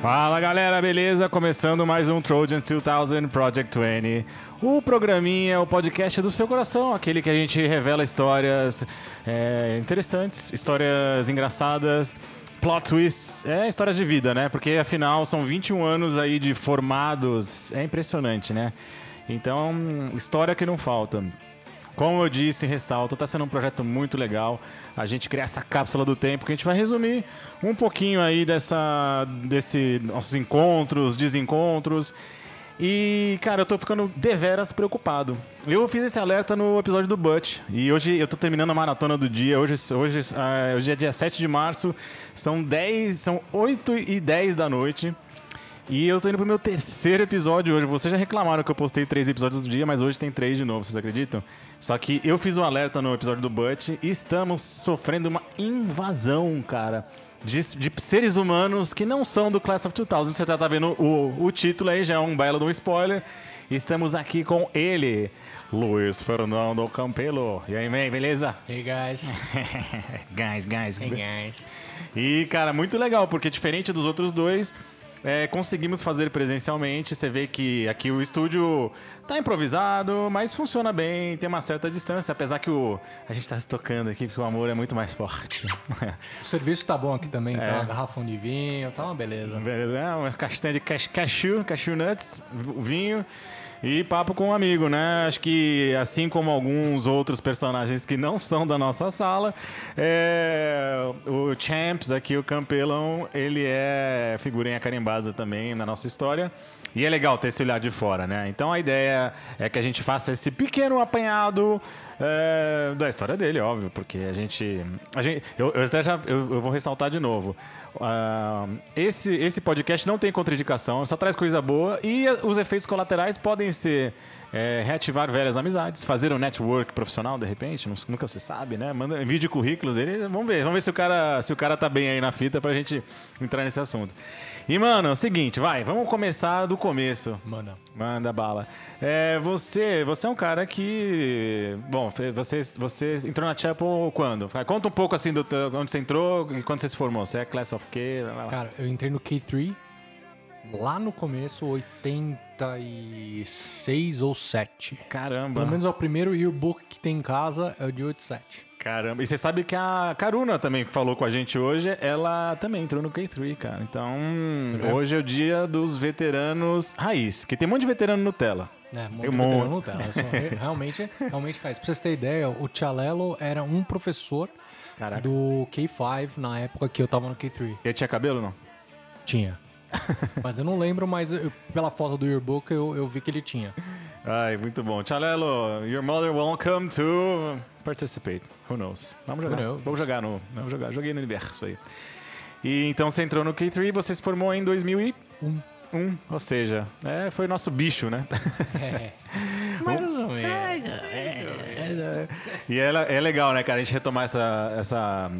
Fala galera, beleza? Começando mais um Trojan 2000 Project 20. O programinha, o podcast do seu coração, aquele que a gente revela histórias é, interessantes, histórias engraçadas, plot twists, é histórias de vida, né? Porque afinal são 21 anos aí de formados, é impressionante, né? Então, história que não falta. Como eu disse, ressalto, está sendo um projeto muito legal. A gente criar essa cápsula do tempo que a gente vai resumir um pouquinho aí dessa, desse nossos encontros, desencontros. E, cara, eu tô ficando deveras preocupado. Eu fiz esse alerta no episódio do Butch. E hoje eu tô terminando a maratona do dia. Hoje, hoje, uh, hoje é dia 7 de março. São 10, são 8 e 10 da noite. E eu tô indo pro meu terceiro episódio hoje. Vocês já reclamaram que eu postei três episódios do dia, mas hoje tem três de novo, vocês acreditam? Só que eu fiz um alerta no episódio do Butch e estamos sofrendo uma invasão, cara. De, de, seres humanos que não são do Class of 2000. Você tá, tá vendo o, o título aí, já é um belo de um spoiler. Estamos aqui com ele, Luiz Fernando Campelo. E aí, man, beleza? Hey, guys. guys, guys. Hey, guys. E, cara, muito legal, porque diferente dos outros dois, é, conseguimos fazer presencialmente. Você vê que aqui o estúdio tá improvisado, mas funciona bem, tem uma certa distância, apesar que o, a gente tá se tocando aqui, porque o amor é muito mais forte. o serviço tá bom aqui também, é. tá uma garrafão de vinho, tá uma beleza. Beleza, é uma castanha de cashew, cashew nuts, vinho. E papo com um amigo, né? Acho que assim como alguns outros personagens que não são da nossa sala, é... o Champs aqui, o Campelão, ele é figurinha carimbada também na nossa história. E é legal ter esse olhar de fora, né? Então a ideia é que a gente faça esse pequeno apanhado é, da história dele, óbvio, porque a gente. A gente eu, eu até já eu, eu vou ressaltar de novo. Uh, esse, esse podcast não tem contraindicação, só traz coisa boa e os efeitos colaterais podem ser é, reativar velhas amizades, fazer um network profissional de repente, nunca se sabe, né? Manda vídeo currículos dele, vamos ver, vamos ver se o cara se o cara tá bem aí na fita pra gente entrar nesse assunto. E mano, é o seguinte, vai, vamos começar do começo. Manda. Manda bala. É, você, você é um cara que, bom, você, você entrou na Chapel quando? Conta um pouco assim do onde você entrou e quando você se formou. Você é Class of K? Cara, eu entrei no K3 lá no começo, 86 ou 7. Caramba. Pelo menos é o primeiro yearbook que tem em casa, é o de 87. Caramba. E você sabe que a Karuna também falou com a gente hoje, ela também entrou no K3, cara. Então, é. hoje é o dia dos veteranos raiz, que tem um monte de veterano Nutella. É, tem um monte. Nutella. realmente, realmente raiz. Pra vocês terem ideia, o Tchalelo era um professor Caraca. do K5 na época que eu tava no K3. Ele tinha cabelo, não? Tinha. mas eu não lembro, mas eu, pela foto do yearbook eu, eu vi que ele tinha. Ai, muito bom. Tchalelo, your mother welcome to participate. Who knows? Vamos jogar. Knows? Vamos jogar no. Vamos jogar. Joguei no universo aí. E então você entrou no K3 você se formou em 2001. Um, ou seja, é, foi nosso bicho, né? É. Mais ou menos. E é, é legal, né, cara, a gente retomar essa, essa,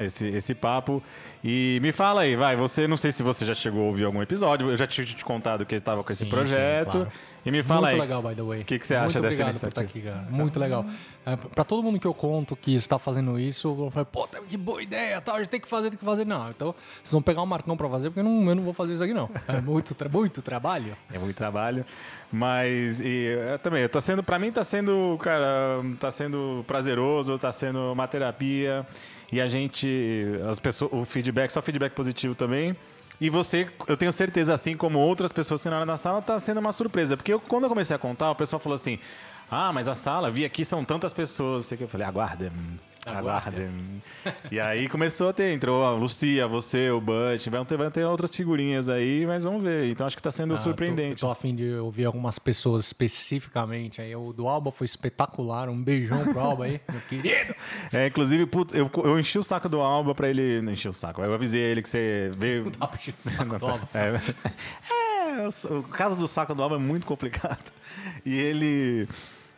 esse, esse papo. E me fala aí, vai, você, não sei se você já chegou a ouvir algum episódio, eu já tinha te contado que ele estava com esse sim, projeto. Sim, claro. E me fala Muito aí. Muito legal, by the way. O que, que você acha dessa iniciativa? Por estar aqui, cara. Muito legal. É, para todo mundo que eu conto que está fazendo isso, eu falo, pô, que boa ideia, tal, a gente tem que fazer, tem que fazer. Não, então vocês vão pegar um Marcão para fazer, porque eu não, eu não vou fazer isso aqui, não. É muito, tra muito trabalho. É muito trabalho. Mas e, eu também, eu tô sendo, para mim tá sendo, cara, tá sendo prazeroso, tá sendo uma terapia. E a gente, as pessoas, o feedback, só feedback positivo também. E você, eu tenho certeza, assim como outras pessoas que na sala, tá sendo uma surpresa. Porque eu, quando eu comecei a contar, o pessoal falou assim: Ah, mas a sala, vi aqui, são tantas pessoas. Sei que eu falei, aguarda. Aguarda. e aí começou a ter, entrou a Lucia, você, o Bush, vai ter, vai ter outras figurinhas aí, mas vamos ver. Então acho que está sendo ah, surpreendente. Tô, tô afim de ouvir algumas pessoas especificamente. Aí o do Alba foi espetacular. Um beijão pro Alba aí, meu querido. É, inclusive, putz, eu, eu enchi o saco do Alba para ele. Não enchi o saco, eu avisei ele que você veio. Não dá pra encher o saco do Alba. É, é, o caso do saco do Alba é muito complicado. E ele.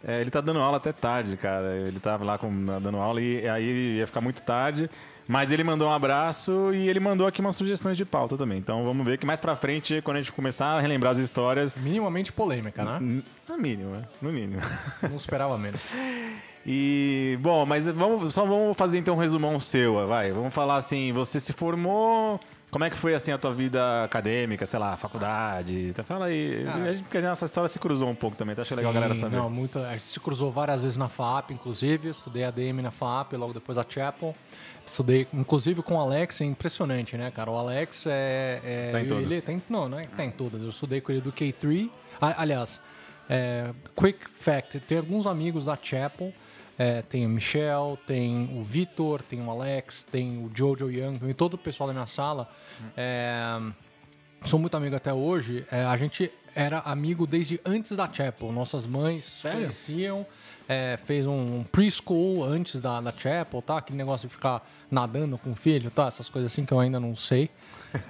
É, ele tá dando aula até tarde, cara. Ele tava lá com, dando aula e aí ia ficar muito tarde. Mas ele mandou um abraço e ele mandou aqui umas sugestões de pauta também. Então vamos ver que mais pra frente, quando a gente começar a relembrar as histórias. Minimamente polêmica, né? No mínimo, né? No mínimo. Não esperava menos. E, bom, mas vamos, só vamos fazer então um resumão seu, vai. Vamos falar assim, você se formou Como é que foi assim a tua vida acadêmica, sei lá, faculdade? Então, fala aí, Ah. a gente- porque a nossa história se cruzou um pouco também, tá? Achei legal a Sim, galera saber. Não, muito, a gente se cruzou várias vezes na FAP, inclusive. Estudei ADM na FAP, logo depois a Chapel. Estudei, inclusive, com o Alex, é impressionante, né, cara? O Alex é. é Tá em todas. Ele, tá em- não, não é que tá em todas. Eu estudei com ele do K3. A- aliás, é, quick fact: tem alguns amigos da Chapel. É, tem o Michel, tem o Vitor, tem o Alex, tem o Jojo Young, tem todo o pessoal da minha sala. É, sou muito amigo até hoje. É, a gente era amigo desde antes da Chapel. Nossas mães Sério? conheciam. é, fez um preschool antes da, da Chapel, tá? Aquele negócio de ficar nadando com o filho, tá? Essas coisas assim que eu ainda não sei.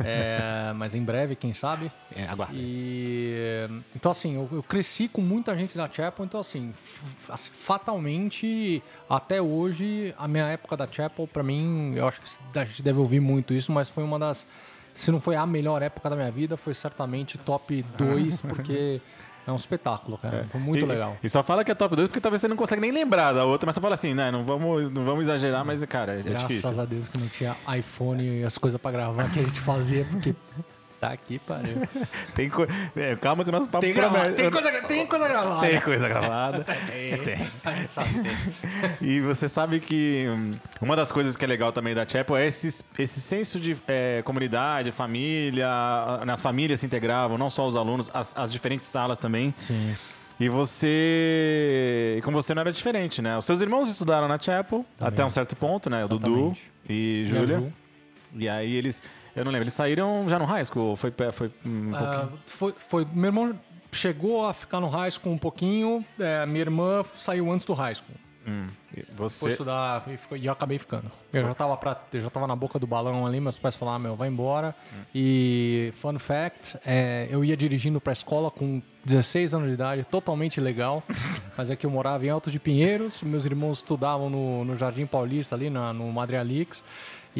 É, mas em breve, quem sabe. É, aguarda. E então assim, eu, eu cresci com muita gente da Chapel, então assim, assim, fatalmente até hoje a minha época da Chapel pra mim, eu acho que a gente deve ouvir muito isso, mas foi uma das se não foi a melhor época da minha vida, foi certamente top 2, porque é um espetáculo, cara. Foi muito E- legal. E só fala que é top 2 porque talvez você não consegue nem lembrar da outra, mas você fala assim, né? Não vamos, não vamos exagerar, mas, cara, é Graças difícil. a Deus que não tinha iPhone e as coisas pra gravar que a gente fazia, porque tá aqui, pariu. Tem co... é, calma que o nosso papo Tem, grava- promete- tem, coisa, tem coisa gravada. Tem coisa gravada. Tem. Sabe, tem. E você sabe que hum, uma das coisas que é legal também da Chapel é esse, esse senso de é, comunidade, família. Nas famílias se integravam, não só os alunos, as, as diferentes salas também. Sim. E você. E com você não era diferente, né? Os seus irmãos estudaram na Chapel até um certo ponto, né? O Dudu e Júlia. E aí eles. Eu não lembro, eles saíram já no high school? Foi, foi um pouquinho. Ah, foi, foi, meu irmão chegou a ficar no high school um pouquinho, é, minha irmã saiu antes do high school. Hum, e Foi você. estudar e, eu acabei ficando. Eu já, tava pra, eu já tava na boca do balão ali, meus pais falaram, meu, vai embora. E, fun fact, é, eu ia dirigindo pra escola com 16 anos de idade, totalmente legal. mas é que eu morava em Alto de Pinheiros, meus irmãos estudavam no, no Jardim Paulista, ali na, no Madre Alix.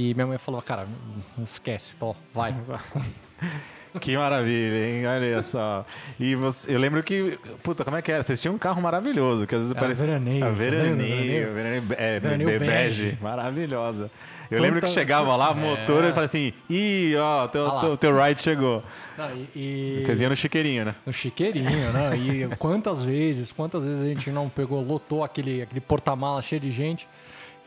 E minha mãe falou, cara, esquece, tô, vai. Que maravilha, hein? Olha só. E você, eu lembro que. Puta, como é que era? Vocês tinham um carro maravilhoso, que às vezes Era parecia. veraneio, Ah, do veraneio. veraneio? veraneio, é, Veraneio be- bege. Maravilhosa. Eu lembro que chegava lá, motor, e falava assim: ih, ó, teu, Ah teu, teu ride chegou. Não, e, e- Vocês iam no chiqueirinho, né? No chiqueirinho, né? E quantas vezes, quantas vezes a gente não pegou, lotou aquele, aquele porta-mala cheio de gente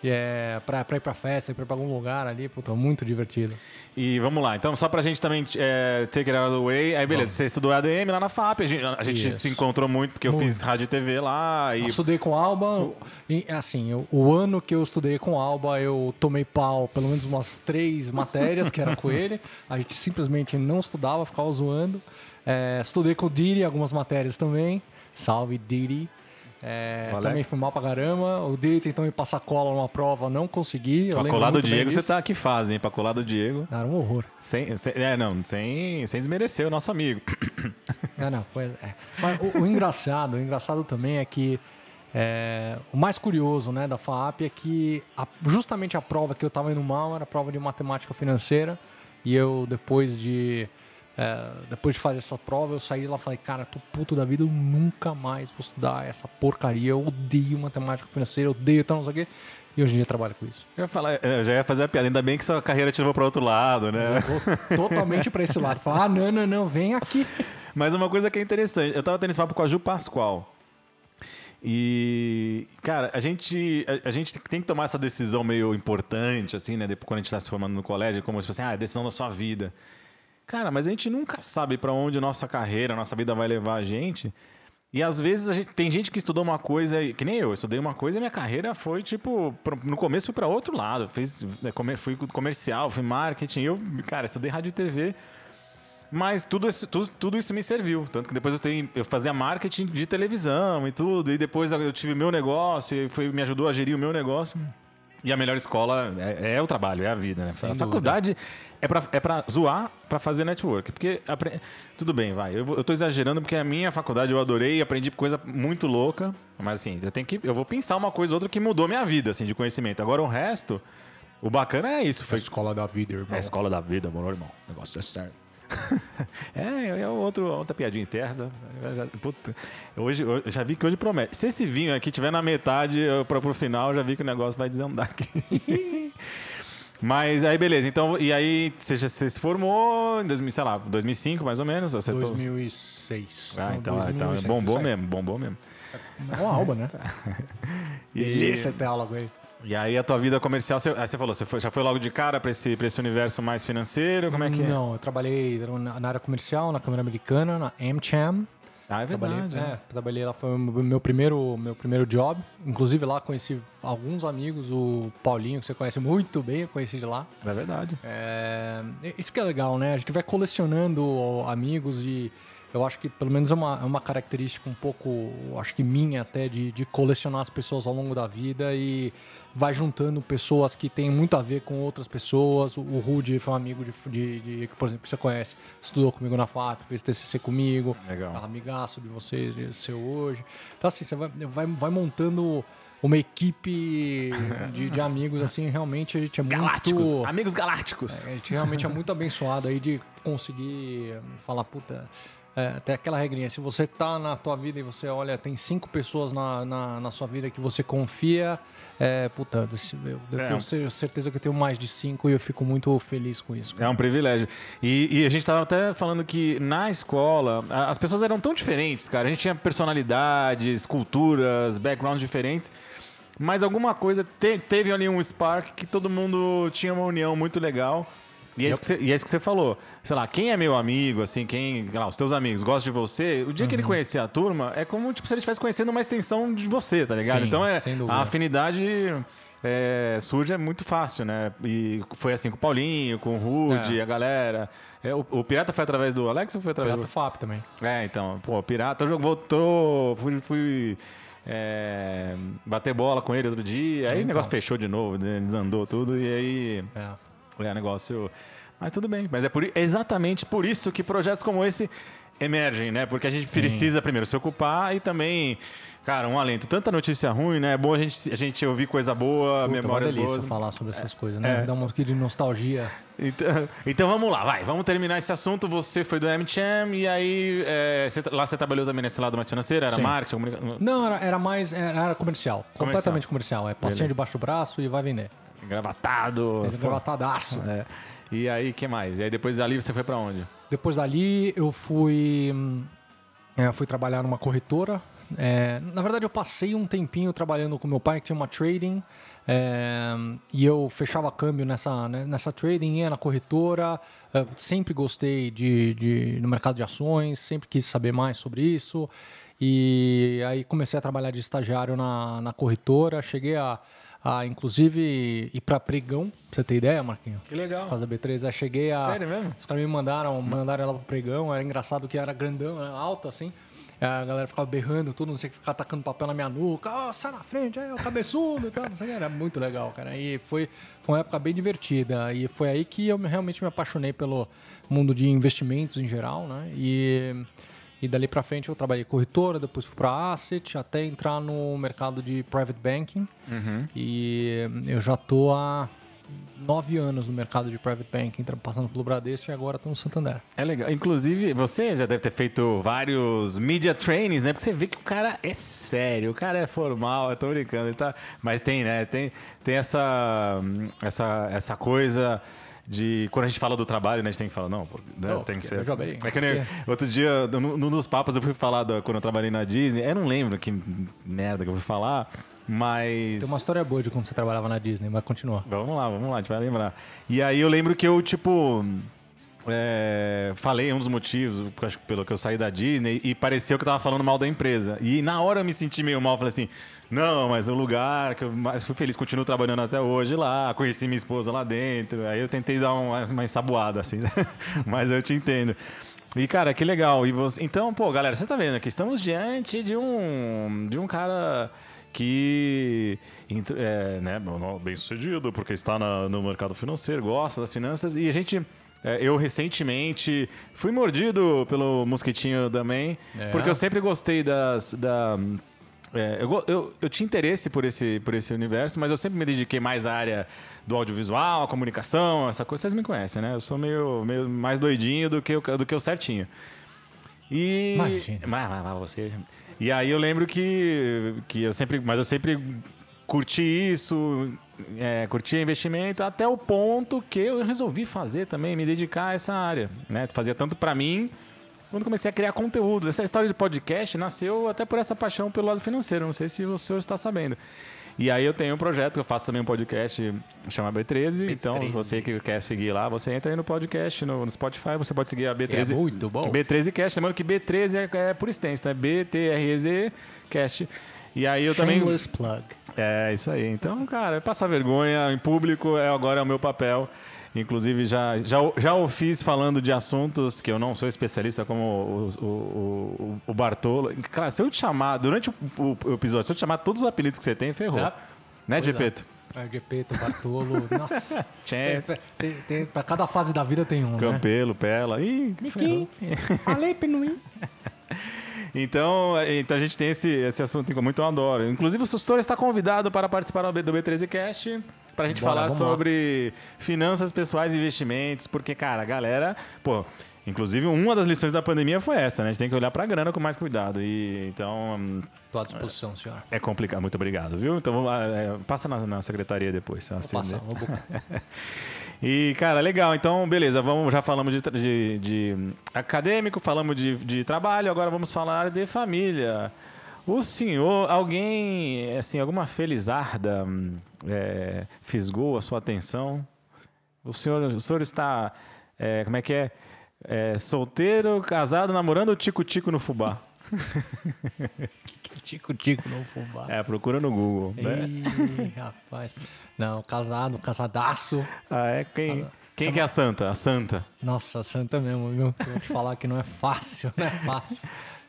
é, pra, pra ir pra festa, pra ir pra algum lugar ali, puta, muito divertido. E vamos lá, então, só pra gente também é, take it out of the way. Aí, beleza, você estudou ADM lá na FAP, a gente, a gente se encontrou muito, porque eu Muito. fiz rádio e TV lá. E Eu estudei com Alba, e, assim, eu- o ano que eu estudei com Alba, eu tomei pau pelo menos umas três matérias que era com ele. A gente simplesmente não estudava, ficava zoando. É, estudei com o Didi algumas matérias também. Salve, Didi. É, também fui mal pra caramba. O Didi tentou me passar cola numa prova, não consegui. Eu pra colar do Diego, você tá aqui fazem, pra colar do Diego. Era um horror. Sem, sem- é, não, sem, sem desmerecer o nosso amigo. Não, pois é. Mas o, o engraçado, o engraçado também é que é, o mais curioso né, da FAP é que a- justamente a prova que eu estava indo mal era a prova de matemática financeira. E eu, depois de, é, depois de fazer essa prova, eu saí lá e falei, cara, tô puto da vida, eu nunca mais vou estudar essa porcaria. Eu odeio matemática financeira, eu odeio tal, não sei o quê. E hoje em dia trabalho com isso. Eu, ia falar, eu já ia fazer a piada, ainda bem que sua carreira te levou para outro lado, né? Vou totalmente para esse lado. Falar, ah, não, não, não, vem aqui. Mas uma coisa que é interessante, eu tava tendo esse papo com a Ju Pascoal. E, cara, a gente, a, a gente tem que tomar essa decisão meio importante, assim, né? Depois, quando a gente tá se formando no colégio, como se fosse, ah, a decisão da sua vida. Cara, mas a gente nunca sabe para onde nossa carreira, nossa vida vai levar a gente. E às vezes gente- tem gente que estudou uma coisa, que nem eu, eu estudei uma coisa e minha carreira foi tipo, no começo fui para outro lado, fiz, né, fui comercial, fui marketing, eu, cara, estudei rádio e TV. Mas tudo isso, tudo, tudo isso me serviu. Tanto que depois eu, tenho, eu fazia marketing de televisão e tudo. E depois eu tive meu negócio, e foi, me ajudou a gerir o meu negócio. E a melhor escola é, é o trabalho, é a vida, né? Sem a dúvida. faculdade é pra, é pra zoar, pra fazer network. Porque, apre- tudo bem, vai. Eu, vou- eu tô exagerando porque a minha faculdade eu adorei, aprendi coisa muito louca. Mas assim, eu tenho que. Eu vou pensar uma coisa ou outra que mudou minha vida, assim, de conhecimento. Agora o resto, o bacana é isso. Foi escola da vida, irmão. é a escola da vida, meu irmão. O negócio é sério. é, é outro, outra piadinha interna. Eu já, puta, hoje, eu já vi que hoje promete. Se esse vinho aqui tiver na metade pra, pro final, já vi que o negócio vai desandar aqui. Mas aí, beleza. Então, e aí você, você se formou em 2000, sei lá, 2005 mais ou menos? Você 2006. Ah, então, Não, então 2006, bombou aí. mesmo, bombou mesmo. É uma alba, né? E, Delícia ter aula com ele. E aí a tua vida comercial, você, aí você falou, você foi- já foi logo de cara pra esse, pra esse universo mais financeiro? Como é que é? Não, eu trabalhei na na área comercial, na Câmara Americana, na AmCham. Ah, é Trabalhei, verdade. né? é, trabalhei lá, foi o meu primeiro, meu primeiro job. Inclusive lá conheci alguns amigos, o Paulinho, que você conhece muito bem, eu conheci de lá. É verdade. É, isso que é legal, né? A gente vai colecionando amigos e eu acho que pelo menos é uma, é uma característica um pouco, acho que minha até, de, de colecionar as pessoas ao longo da vida e vai juntando pessoas que têm muito a ver com outras pessoas. O, o Rudy foi um amigo de, de, de- que, por exemplo, que você conhece, estudou comigo na FAP, fez TCC comigo, Legal. é amigaço de vocês, de seu hoje. Então assim, você vai, vai, vai montando uma equipe de, de amigos, assim, realmente a gente é Galácticos, muito... amigos galácticos. A gente realmente é muito abençoado aí de conseguir falar, puta. É, até aquela regrinha, se você tá na tua vida e você olha, tem cinco pessoas na, na, na sua vida que você confia, é, puta, eu, eu É. tenho cer- certeza que eu tenho mais de cinco e eu fico muito feliz com isso. É um privilégio. E, e a gente tava até falando que na escola as pessoas eram tão diferentes, cara. A gente tinha personalidades, culturas, backgrounds diferentes. Mas alguma coisa te- teve ali um spark que todo mundo tinha uma união muito legal. E é, isso que você, e é isso que você falou. Sei lá, quem é meu amigo, assim, quem, lá, os teus amigos gostam de você, o dia que ele conhecer a turma, é como tipo, se ele estivesse conhecendo uma extensão de você, tá ligado? Sim, então é a afinidade é, surge é muito fácil, né? E foi assim com o Paulinho, com o Rude, É. a galera. É, o, o Pirata foi através do Alex ou foi através Pirata do FAP também. É, então, pô, o Pirata, eu voltou, fui, fui é, bater bola com ele outro dia, aí o Então. negócio fechou de novo, né, desandou tudo, e aí É. é negócio. Mas tudo bem. Mas é por, é exatamente por isso que projetos como esse emergem, né? Porque a gente precisa primeiro se ocupar e também, cara, um alento. Tanta notícia ruim, né? É bom a gente, a gente ouvir coisa boa, Puta, uma memórias delícia boas. falar sobre essas coisas, né? É. Dá um pouquinho de nostalgia. Então, então vamos lá, vai. Vamos terminar esse assunto. Você foi do MCham e aí é, você- lá você trabalhou também nesse lado mais financeiro? Era Sim. marketing, comunicação? Não, era, era mais. Era, era comercial. Completamente comercial. É pastinha Beleza. debaixo do braço e vai vender. Engravatado. Esse Gravatadaço. É. E aí, o que mais? E aí depois dali você foi pra onde? Depois dali, eu fui, hum, é, fui trabalhar numa corretora. É, na verdade, eu passei um tempinho trabalhando com meu pai, que tinha uma trading. é, e eu fechava câmbio nessa, né, nessa trading, ia na corretora. é, sempre gostei de, de, no mercado de ações, sempre quis saber mais sobre isso. E aí comecei a trabalhar de estagiário na, na corretora. Cheguei a, a inclusive, ir para pregão, pra você ter ideia, Marquinhos? Que legal. Fazer B3. Aí cheguei a. Sério mesmo? Os caras me mandaram, mandaram ela pro pregão. Era engraçado que era grandão, né, alto assim. Aí A galera ficava berrando tudo, não sei o que, ficava atacando papel na minha nuca. Ó, sai na frente, aí, o cabeçudo e tal. Não sei o que. Era muito legal, cara. E foi, foi uma época bem divertida. E foi aí que eu me- realmente me apaixonei pelo mundo de investimentos em geral, né? E, e dali pra frente eu trabalhei corretora, depois fui pra asset, até entrar no mercado de private banking. E eu já tô há nove anos no mercado de private banking, passando pelo Bradesco e agora tô no Santander. É legal. Inclusive, você já deve ter feito vários media trainings, né? Porque você vê que o cara é sério, o cara é formal, eu tô brincando, ele tá... Mas tem, né? Tem, tem essa, essa, essa coisa de... Quando a gente fala do trabalho, né? A gente tem que falar, não, pô, né, Não, tem que ser... bem, é que nem, porque- outro dia, num, num dos papos, eu fui falar da- quando eu trabalhei na Disney, eu não lembro que merda que eu fui falar, mas... Tem uma história boa de quando você trabalhava na Disney, vai continuar. Vamos lá, vamos lá, a gente vai lembrar. E aí eu lembro que eu, tipo. É, falei um dos motivos acho que pelo que eu saí da Disney e pareceu que eu tava falando mal da empresa. E na hora eu me senti meio mal, falei assim: não, mas o lugar que eu mais fui feliz, continuo trabalhando até hoje lá, conheci minha esposa lá dentro. Aí eu tentei dar uma, uma ensaboada, assim, mas eu te entendo. E, cara, que legal. E você... Então, pô, galera, você tá vendo aqui, estamos diante de um, de um cara que é, né, bem sucedido, porque está na- no mercado financeiro, gosta das finanças, e a gente. É, eu recentemente fui mordido pelo mosquitinho também, É. porque eu sempre gostei das. Da, é, eu, eu, eu tinha interesse por esse, por esse universo, mas eu sempre me dediquei mais à área do audiovisual, a comunicação, essa coisa. Vocês me conhecem, né? Eu sou meio, meio mais doidinho do que, o, do que o certinho. E. Imagina. Mas, mas, mas você. E aí eu lembro que, que eu sempre. Mas eu sempre curti isso. É, curtia investimento até o ponto que eu resolvi fazer também, me dedicar a essa área. Né? Fazia tanto para mim quando comecei a criar conteúdos. Essa história de podcast nasceu até por essa paixão pelo lado financeiro. Não sei se o senhor está sabendo. E aí eu tenho um projeto, eu faço também um podcast chama B13. Então, B13. você que quer seguir lá, você entra aí no podcast, no, no Spotify, você pode seguir a B13. É muito bom. B13 Cast, lembrando que B13 é, é por extenso, né? B-T-R-E-Z Cast. E aí eu também. Shameless plug. É, isso aí. Então, cara, passar vergonha em público é agora é o meu papel. Inclusive, já, já, já o fiz falando de assuntos que eu não sou especialista, como o, o, o, o Bartolo. Cara, se eu te chamar, durante o, o- o episódio, se eu te chamar todos os apelidos que você tem, ferrou. É. Né, é. Gepeto? É, Gepeto, Bartolo, nossa. Champs, É, tem, tem, pra cada fase da vida tem um, né? Campelo, Pela. Ih, ferrou. Falei, Pinuí. Então, então a gente tem esse, esse assunto que muito eu adoro. Inclusive, o Sustor está convidado para participar do B- do B13 Cast para a gente Bora, falar vamos lá. sobre finanças pessoais e investimentos, porque, cara, a galera, pô, inclusive uma das lições da pandemia foi essa, né? A gente tem que olhar para a grana com mais cuidado. E então Tô à disposição, senhora. é complicado. Muito obrigado, viu? Então vamos é, passa na, na secretaria depois. Vou Assim, passar, né? vou. E, cara, legal. Então, beleza. Vamos, já falamos de, de- de acadêmico, falamos de, de trabalho, agora vamos falar de família. O senhor, alguém, assim, alguma felizarda hum, é, fisgou a sua atenção? O senhor, o senhor está, é, como é que é? É, solteiro, casado, namorando ou tico-tico no fubá? Tico-tico no fubá. É, procura no Google. Né? Ih, rapaz. Não, casado, casadaço. Ah, é? Quem, quem que é a santa? A santa. Nossa, santa mesmo, viu? Eu vou te falar que não é fácil, não é fácil.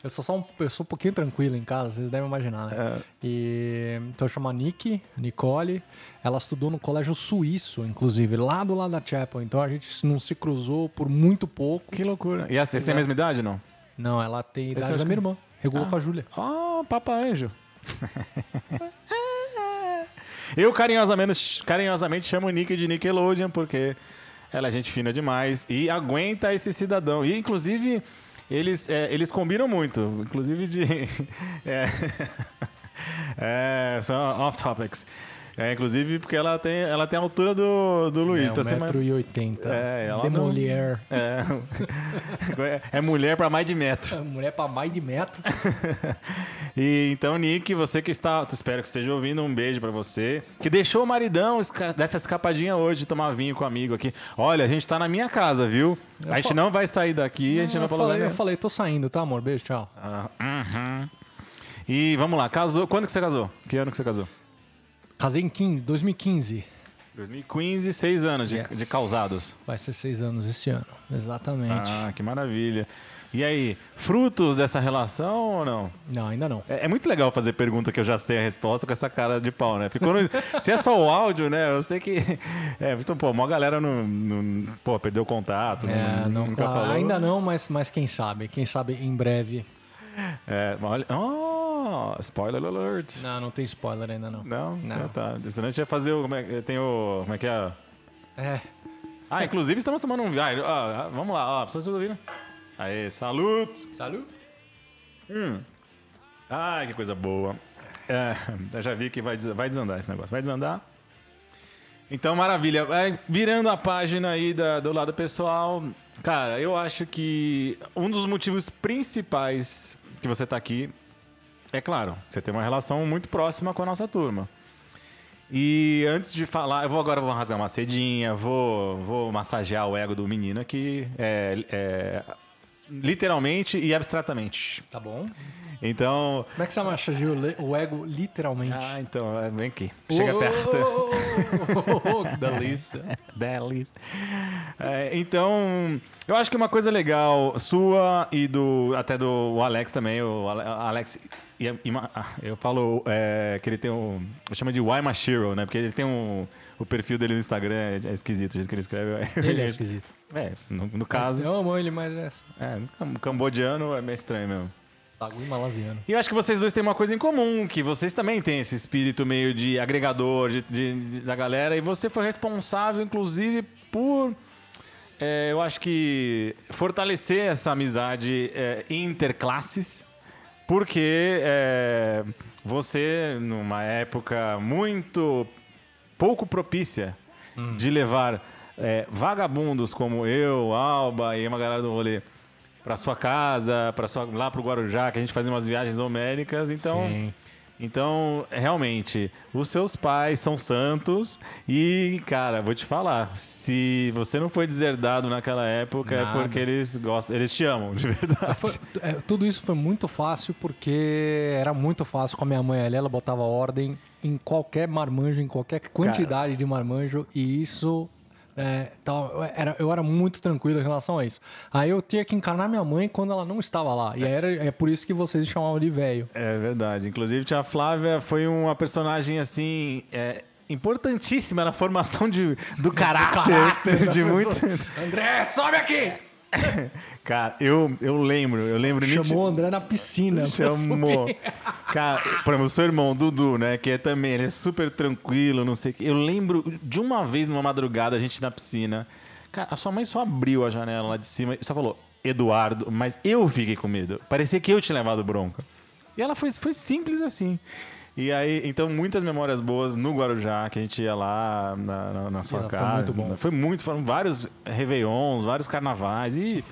Eu sou só um, eu sou um pouquinho tranquilo em casa, vocês devem imaginar, né? É. E, então chama Nick, Nicole. Ela estudou no colégio suíço, inclusive, lá do lado da Chapel. Então a gente não se cruzou por muito pouco. Que loucura. E a- vocês têm a mesma idade, não? Não, ela tem a eu idade da que- minha irmã. Regulou com a Júlia. Oh, Papa Anjo. Eu carinhosamente, carinhosamente chamo o Nick de Nickelodeon porque ela é gente fina demais e aguenta esse cidadão. E, inclusive, eles, é, eles combinam muito. Inclusive de... É, é, são off-topics. É, inclusive porque ela tem, ela tem a altura do, do Luiz. É, então, você 1,80m. É, ela de não- mulher. é, é mulher para mais de metro. Mulher pra mais de metro. E então, Nick, você que está, espero que esteja ouvindo, um beijo pra você. Que deixou o maridão dessa escapadinha hoje de tomar vinho com um amigo aqui. Olha, a gente tá na minha casa, viu? a gente fa- não vai sair daqui, a gente não eu, vai falar falei, eu falei, tô saindo, tá, amor? Beijo, tchau. Ah, uhum. E vamos lá, casou. Quando que você casou? Que ano que você casou? Casei em 15, 2015. 2015, seis anos de, Yes. de causados. Vai ser seis anos esse ano. Exatamente. Ah, que maravilha. E aí, frutos dessa relação ou não? Não, ainda não. É, é muito legal fazer pergunta que eu já sei a resposta com essa cara de pau, né? Porque quando, se é só o áudio, né? Eu sei que. É, então, pô, uma galera não, não- Pô, perdeu contato, É, não, não, nunca claro, falou. ainda não, mas, mas quem sabe? Quem sabe em breve. É, olha. Oh, spoiler alert. Não, não tem spoiler ainda não. Não? Não. Então tá. Senão a gente ia fazer o. Como é, que- tem o. Como é que é? É. Ah, inclusive estamos tomando um. Ah, vamos lá, ó. Vocês ouviram? Aê, saludos! Salut. Ai, que coisa boa. É, eu já vi que vai, vai desandar esse negócio. Vai desandar. Então, maravilha. É, virando a página aí da- do lado pessoal, cara, eu acho que um dos motivos principais que você tá aqui é claro, você tem uma relação muito próxima com a nossa turma. E antes de falar, eu vou agora vou fazer uma cedinha, vou, vou massagear o ego do menino aqui, é, é, literalmente e abstratamente. Tá bom. Então, Como é que você massageia o ego literalmente? ah, então, é, vem aqui. Chega perto. perto. que delícia. Delis. É, então, eu acho que uma coisa legal sua e do até do Alex também, o Ale- Alex. e- e ah, Eu falo é, que ele tem um. Eu chamo de Why Mashiro, né? Porque ele tem um. O perfil dele no Instagram é, é esquisito, o jeito que ele escreve. Ele é esquisito. É, no, no caso. Eu amo ele, mas é É, um cambodiano é meio estranho mesmo. Malasiano. E eu acho que vocês dois têm uma coisa em comum, que vocês também têm esse espírito meio de agregador de, de- da galera, e você foi responsável, inclusive, por. é, eu acho que fortalecer essa amizade é, interclasses, porque é, você, numa época muito pouco propícia de levar vagabundos como eu, Alba e uma galera do rolê para sua casa, para sua lá pro Guarujá, que a gente fazia umas viagens homéricas, então Sim. então, realmente, os seus pais são santos e, cara, vou te falar, se você não foi deserdado naquela época Nada. é porque eles gostam, eles te amam, de verdade. Foi- é, tudo isso foi muito fácil porque era muito fácil com a minha mãe ali. Ela botava ordem em qualquer marmanjo, em qualquer quantidade de marmanjo, e isso. É, tava- era, eu era muito tranquilo em relação a isso. Aí eu tinha que encarnar minha mãe quando ela não estava lá. E era, é por isso que vocês chamavam de velho. É verdade. Inclusive, tia Flávia foi uma personagem, assim, é, importantíssima na formação de, do caráter, de das muito... pessoas. André, sobe aqui! Cara, eu, eu lembro, eu lembro Chamou o André na piscina. Chamou. Cara, por exemplo, o seu irmão, Dudu, né? Que é também, ele é super tranquilo, não sei o quê. Eu lembro de uma vez, numa madrugada, a gente na piscina. Cara, a sua mãe só abriu a janela lá de cima e só falou, Eduardo, mas eu fiquei com medo. Parecia que eu tinha levado bronca. E ela foi, foi simples assim. E aí, então, muitas memórias boas no Guarujá, que a gente ia lá na, na- na sua Foi casa. muito bom. Foi muito, foram vários Réveillons, vários carnavais e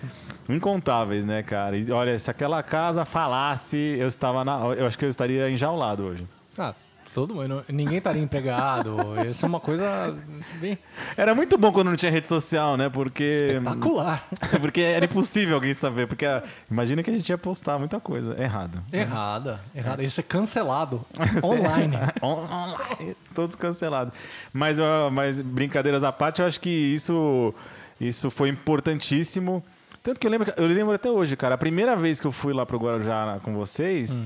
incontáveis, né, cara? E olha, se aquela casa falasse, eu estava na. Eu acho que eu estaria enjaulado hoje. Ah, todo mundo. Ninguém estaria empregado. Isso é uma coisa bem Era muito bom quando não tinha rede social, né? Porque. espetacular. Porque era impossível alguém saber. Porque ah, imagina que a gente ia postar muita coisa errado. Errada, errada. Isso é cancelado. Online. On- Online. Todos cancelados. Mas, mas brincadeiras à parte, eu acho que isso, isso foi importantíssimo. Tanto que eu lembro, eu lembro até hoje, cara. A primeira vez que eu fui lá pro Guarujá com vocês.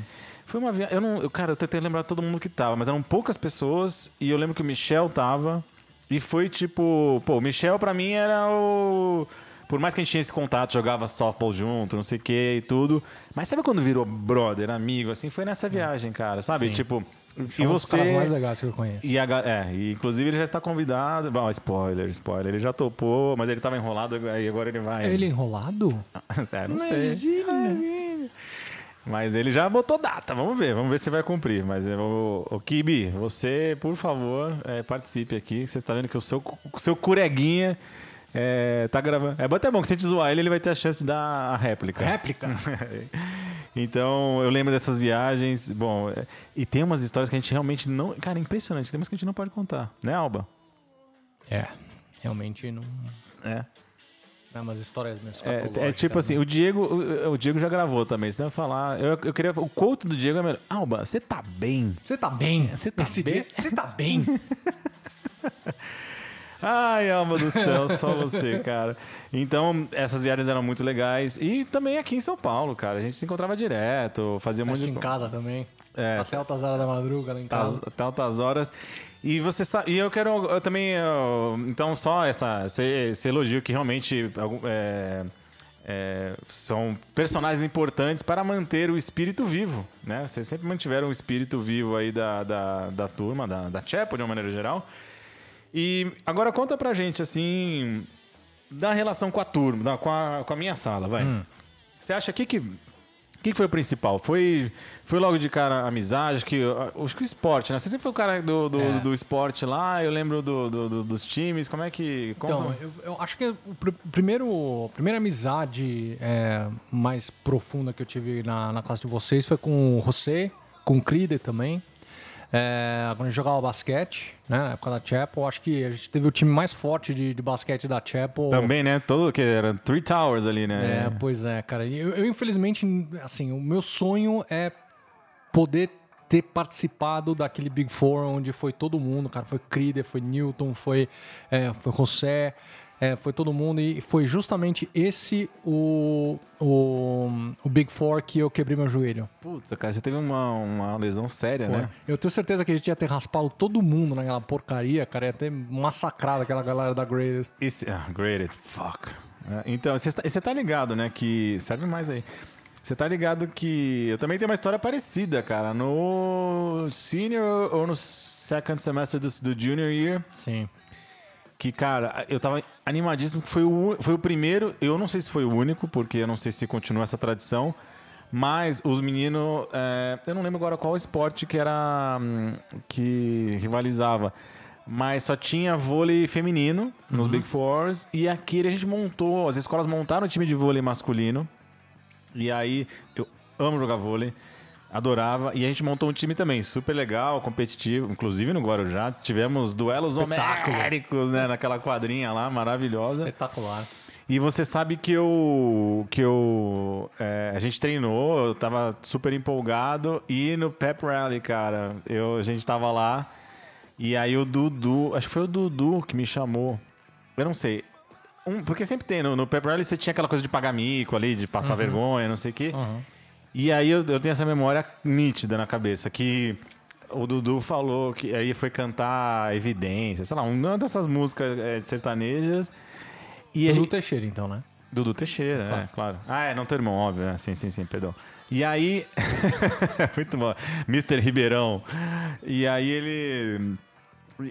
Foi uma viagem. Eu não, eu, cara, eu tentei lembrar todo mundo que tava, mas eram poucas pessoas. E eu lembro que o Michel tava. E foi tipo. Pô, o Michel pra mim era o. Por mais que a gente tinha esse contato, jogava softball junto, não sei o que e tudo. Mas sabe quando virou brother, amigo, assim? Foi nessa viagem, cara, sabe? Sim. Tipo. É E um dos você. caras mais legais que eu conheço. E, a é, e inclusive ele já está convidado. Bom, spoiler, spoiler. Ele já topou, mas ele estava enrolado aí agora ele vai. Ele enrolado? Sério, não sei. Imagina. Mas ele já botou data, vamos ver, vamos ver se vai cumprir. Mas o, o Kibi, você, por favor, é, participe aqui. Você está vendo que o seu, o seu cureguinha é, tá gravando. É bom até bom que se a gente zoar ele, ele vai ter a chance de dar a réplica. Réplica. Então, eu lembro dessas viagens. Bom, é, e tem umas histórias que a gente realmente não. Cara, é impressionante. Tem umas que a gente não pode contar, né, Alba? É, realmente não. É. É umas histórias meio É, é tipo assim, né? o Diego, o, o Diego já gravou também. Você vai falar. Eu, eu queria. O quote do Diego é melhor. Alba, você tá bem? Você tá bem? Você tá Esse bem? Você tá bem? Ai, Alba do céu, só você, cara. Então, essas viagens eram muito legais. E também aqui em São Paulo, cara. A gente se encontrava direto, fazia um monte Festa de em casa também. É. Até altas horas da madruga lá em As- casa. até altas horas. E você sabe, e eu quero eu também, eu- então só essa, esse, esse elogio que realmente é, é, são personagens importantes para manter o espírito vivo, né? Vocês sempre mantiveram o espírito vivo aí da, da, da turma, da, da Chapel de uma maneira geral. E agora conta pra gente, assim, da relação com a turma, da- com, a, com a minha sala, vai. Você acha que que... O que, que foi o principal? Foi, foi logo de cara a amizade, acho que, acho que o esporte, né? Você sempre foi o cara do, do, É. do esporte lá, eu lembro do, do- do- dos times, como é que... Conta Então, eu, eu acho que o pr- primeiro, a primeira amizade é, mais profunda que eu tive na, na classe de vocês foi com o José, com o Cride também. É, quando a gente jogava basquete, né, na época da Chapel, acho que a gente teve o time mais forte de, de basquete da Chapel. Também, né? Todo, que era Three Towers ali, É, né? pois é, cara. Eu, eu, infelizmente, assim, o meu sonho é poder ter participado daquele Big Four onde foi todo mundo, cara. Foi Crider, foi Newton, foi, é, foi José, é, foi todo mundo. E foi justamente esse o, o, o Big Four que eu quebrei meu joelho. Putz, cara, você teve uma, uma lesão séria, Foi. né? Eu tenho certeza que a gente ia ter raspado todo mundo naquela porcaria, cara. Ia ter massacrado aquela galera da Graded. Esse, ah, graded, fuck. É, então, você tá, você tá ligado, né, que... Serve mais aí. Você tá ligado que eu também tenho uma história parecida, cara. No senior ou no second semester do, do junior year, Sim. Que, cara, eu tava animadíssimo, que foi o, foi o primeiro, eu não sei se foi o único, porque eu não sei se continua essa tradição, mas os meninos, é, eu não lembro agora qual esporte que era, hum, que rivalizava, mas só tinha vôlei feminino nos Big Fours. E aqui a gente montou, as escolas montaram um time de vôlei masculino. E aí, eu amo jogar vôlei, adorava. E a gente montou um time também, super legal, competitivo. Inclusive no Guarujá, tivemos duelos homéricos, né? Naquela quadrinha lá, maravilhosa. Espetacular. E você sabe que eu. que eu. é, a gente treinou, eu tava super empolgado. E no Pep Rally, cara, eu, a gente tava lá. E aí o Dudu, acho que foi o Dudu que me chamou. Eu não sei. Um, porque sempre tem, no, no Pep Rally você tinha aquela coisa de pagar mico ali, de passar vergonha, não sei o quê. E aí eu, eu tenho essa memória nítida na cabeça, que o Dudu falou que aí foi cantar Evidência, sei lá, uma dessas músicas é, sertanejas. E Dudu gente- Teixeira, então, né? Dudu Teixeira, Claro. é, claro. Ah, é, não teu irmão, óbvio. É. Sim, sim, sim, perdão. E aí. Muito bom. Mr. Ribeirão. E aí ele.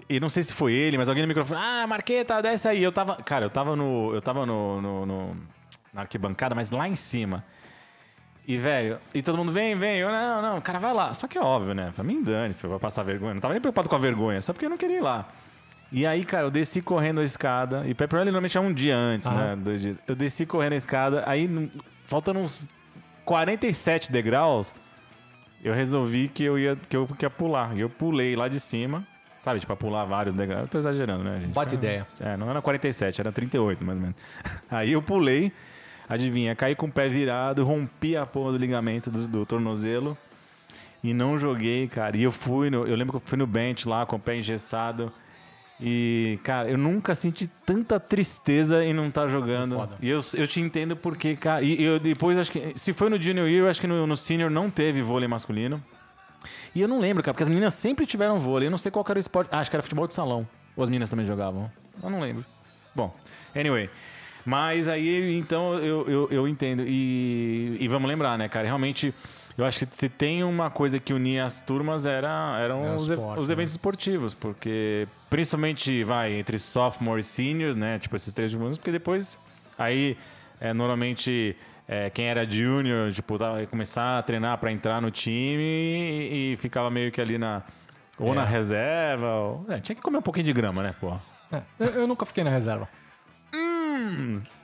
E não sei se foi ele, mas alguém no microfone. Ah, Marqueta, desce aí. Eu tava. Cara, eu tava no. Eu tava no. no- no- na arquibancada, mas lá em cima. E, velho, e todo mundo vem, vem. Eu, não, não, cara, vai lá. Só que é óbvio, né? Pra mim, dane-se, eu vou passar vergonha. Não tava nem preocupado com a vergonha, só porque eu não queria ir lá. E aí, cara, eu desci correndo a escada. E Pepper Rally normalmente é um dia antes, né? Dois dias. Eu desci correndo a escada. Aí, faltando uns 47 degraus, eu resolvi que eu ia, que eu, que ia pular. E eu pulei lá de cima. Sabe, tipo, pra pular vários degraus. Eu tô exagerando, né, gente? Bate ideia. É, não era 47, era 38, mais ou menos. Aí eu pulei, adivinha, caí com o pé virado, rompi a porra do ligamento do, do tornozelo e não joguei, cara. E eu fui, no, eu lembro que eu fui no bench lá com o pé engessado. E, cara, eu nunca senti tanta tristeza em não estar jogando. Foda. E eu, eu te entendo porque, cara. E eu depois acho que. Se foi no Junior Year, eu acho que no, no Senior não teve vôlei masculino. E eu não lembro, cara, porque as meninas sempre tiveram vôlei. Eu não sei qual era o esporte. Ah, acho que era futebol de salão. Ou as meninas também jogavam. Eu não lembro. Bom, anyway. Mas aí, então, eu, eu, eu entendo. E, e vamos lembrar, né, cara? Realmente, eu acho que se tem uma coisa que unia as turmas era, eram É os, esporte, os né? eventos esportivos. Porque, principalmente, vai, entre sophomore e seniors, né? Tipo, esses três anos. Porque depois, aí, é, normalmente... é, quem era junior, tipo, tava, ia começar a treinar para entrar no time e, e ficava meio que ali na. Ou É. na reserva. Ou, é, tinha que comer um pouquinho de grama, né, pô? É, eu nunca fiquei na reserva.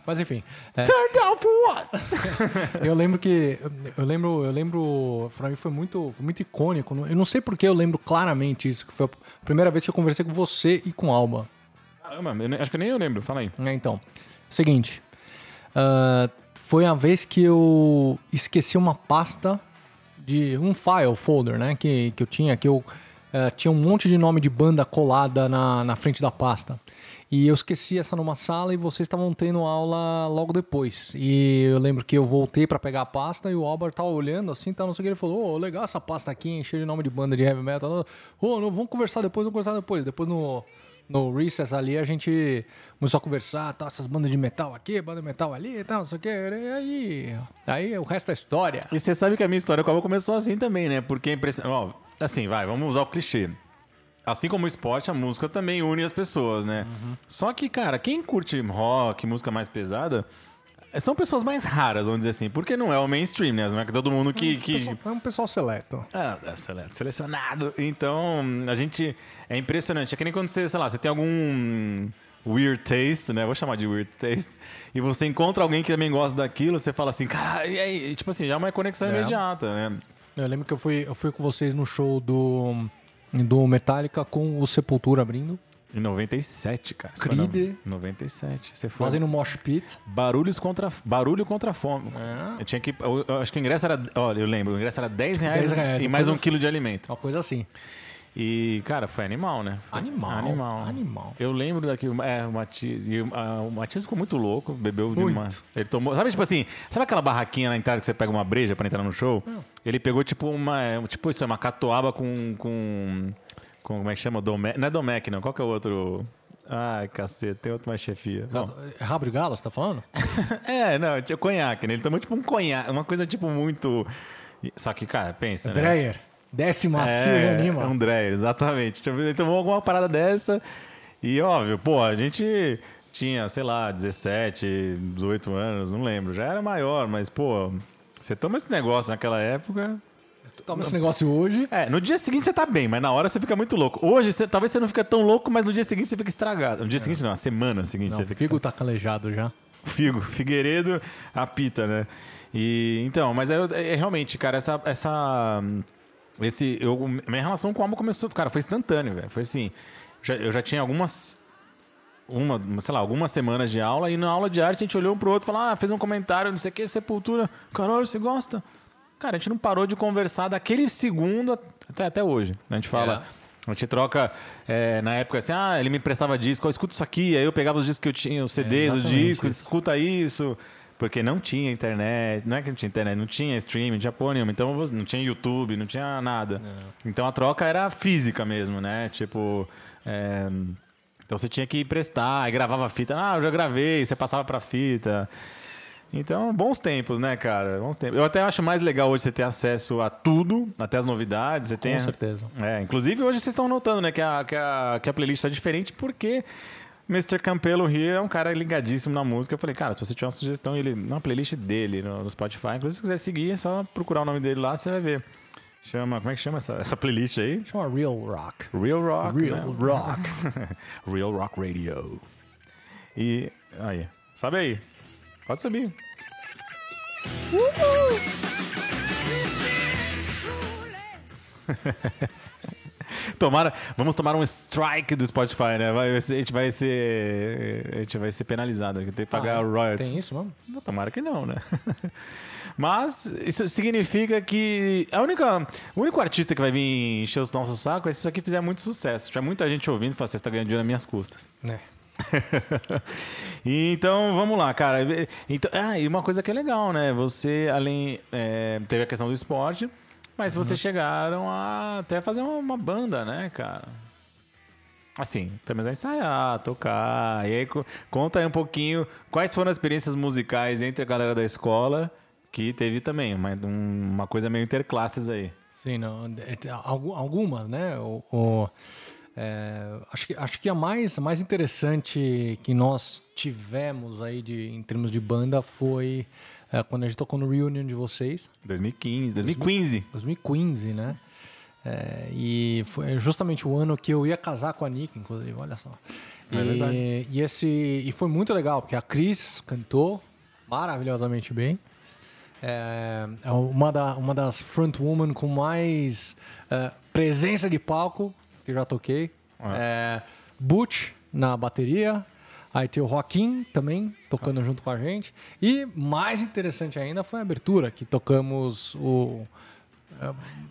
Mas enfim. é, Turn down for what? eu lembro que. Eu lembro, eu lembro. Pra mim foi muito, foi muito icônico. Eu não sei porque eu lembro claramente isso, que foi a primeira vez que eu conversei com você e com Alba. Caramba, eu acho que nem eu lembro, fala aí. É, então, seguinte. ah, foi a vez que eu esqueci uma pasta de um file folder, né? Que, que eu tinha, que eu ah, tinha um monte de nome de banda colada na, na frente da pasta. E eu esqueci essa numa sala e vocês estavam tendo aula logo depois. E eu lembro que eu voltei pra pegar a pasta e o Albert tava olhando assim, tá, não sei o que. Ele falou: Ô, legal essa pasta aqui, encheu de nome de banda de heavy metal. Ô, não, vamos conversar depois, vamos conversar depois. Depois no, no Recess ali a gente começou a conversar, tá, essas bandas de metal aqui, banda de metal ali tal, não sei o que. E aí, aí o resto é história. E você sabe que a minha história com a começou assim também, né? Porque é impressionante. Ó, assim, vai, vamos usar o clichê. Assim como o esporte, a música também une as pessoas, né? Só que, cara, quem curte rock, música mais pesada, são pessoas mais raras, vamos dizer assim. Porque não é o mainstream, né? Não é que todo mundo que. que... Pessoal- É um pessoal seleto. Ah, é sele- selecionado. Então, a gente. É impressionante. É que nem quando você, sei lá, você tem algum weird taste, né? Vou chamar de weird taste. E você encontra alguém que também gosta daquilo, você fala assim, cara, e aí? Tipo assim, já é uma conexão É. imediata, né? Eu lembro que eu fui, eu fui com vocês no show do, do Metallica com o Sepultura abrindo, Em 97, cara. Isso Creed. no- 97. Você foi. fazendo mosh pit. Barulhos contra, barulho contra fome. É. Eu tinha que. Eu, eu acho que o ingresso era. Olha, eu lembro, o ingresso era 10 reais, 10 reais, e mais coisa- um quilo de alimento. Uma coisa assim. E, cara, foi animal, né? Foi Animal, Animal. animal. Eu lembro daquilo. É, o Matias. E o, a- o Matias ficou muito louco, bebeu de Muito. uma. Ele tomou. Sabe, tipo assim, sabe aquela barraquinha na entrada que você pega uma breja pra entrar no show? Ele pegou, tipo, uma. é, Tipo, isso, é uma catuaba com. com. com como é que chama? Domec. Não é Domec, não. Qual que é o outro? Ai, cacete, tem outro mais chefia. Bom, É Rabo de galo, você tá falando? é, não, tinha conhaque, né? Ele tomou tipo um conhaque, uma coisa tipo muito. Só que, cara, pensa. né? Dreyer. Desce macio e É, anima. um Dreyer, exatamente. Ele tomou alguma parada dessa e, óbvio, pô, a gente tinha, sei lá, 17, 18 anos, não lembro. Já era maior, mas, pô, você toma esse negócio naquela época, Toma esse negócio hoje. É, no dia seguinte você tá bem, mas na hora você fica muito louco. Hoje, você- talvez você não fica tão louco, mas no dia seguinte você fica estragado. No dia seguinte não, na semana seguinte Não, você o fica figo tá calejado já. Figo, Figueiredo, apita, né? E então, mas é, é realmente, cara, essa essa esse eu, minha relação com o álbum começou, cara, foi instantâneo, velho. Foi assim, já- eu já tinha algumas uma, sei lá, algumas semanas de aula e na aula de arte a gente olhou um pro outro e falou: "Ah, fez um comentário, não sei o que, Sepultura. Caralho, você gosta?" Cara, a gente não parou de conversar daquele segundo até, até hoje. A gente fala, a gente troca, é, na época assim, ah, ele me emprestava disco, eu escuta isso aqui, aí eu pegava os discos que eu tinha, os CDs, os exatamente discos, isso. escuta isso. Porque não tinha internet, não é que não tinha internet, não tinha streaming, não tinha porra nenhuma. Então não tinha YouTube, não tinha nada. Então a troca era física mesmo, né? Tipo. é, então você tinha que emprestar, aí gravava fita. Ah, eu já gravei, você passava pra fita. Então, bons tempos, né, cara? Bons tempos. Eu até acho mais legal hoje você ter acesso a tudo, até as novidades. Você tem, certeza. É, inclusive hoje vocês estão notando, né, que a, que a, que a playlist está diferente porque Mr. Campelo Here é um cara ligadíssimo na música. Eu falei, cara, se você tiver uma sugestão, ele na playlist dele no, no Spotify, inclusive se quiser seguir, é só procurar o nome dele lá, você vai ver. Chama, como é que chama essa, essa playlist aí? Chama Real Rock. Real Rock. Real né? Rock. Real Rock Radio. E aí, sabe aí? Pode subir. Tomara, vamos tomar um strike do Spotify, né? Vai, a gente vai ser, a gente vai ser penalizado, a gente tem que pagar Ah, royalties. Tem isso mesmo? Tomara que não, né? Mas isso significa que a única, o único artista que vai vir encher os nossos sacos é se isso aqui fizer muito sucesso. Tiver muita gente ouvindo, fala, você está ganhando dinheiro nas minhas custas. Né. E então, vamos lá, cara. Então, ah, e uma coisa que é legal, né? Você, além. é, teve a questão do esporte, mas vocês chegaram a até fazer uma, uma banda, né, cara? Assim, pelo menos a ensaiar, tocar. E aí, co- conta aí um pouquinho quais foram as experiências musicais entre a galera da escola, que teve também uma, um- uma coisa meio interclasses aí. Sim, não. é, é, algu- Algumas, né? O, o- é, acho, que, acho que a mais, a mais interessante que nós tivemos aí de, em termos de banda foi é, quando a gente tocou no Reunion de vocês, 2015, 2015. 2015, né? É, e foi justamente o ano que eu ia casar com a Nick, inclusive, olha só. É e, verdade. e esse, e foi muito legal, porque a Cris cantou maravilhosamente bem. É, é uma, da, uma das frontwoman com mais é, presença de palco que eu já toquei. É, Butch na bateria. Aí tem o Joaquim também tocando junto com a gente. E mais interessante ainda foi a abertura, que tocamos o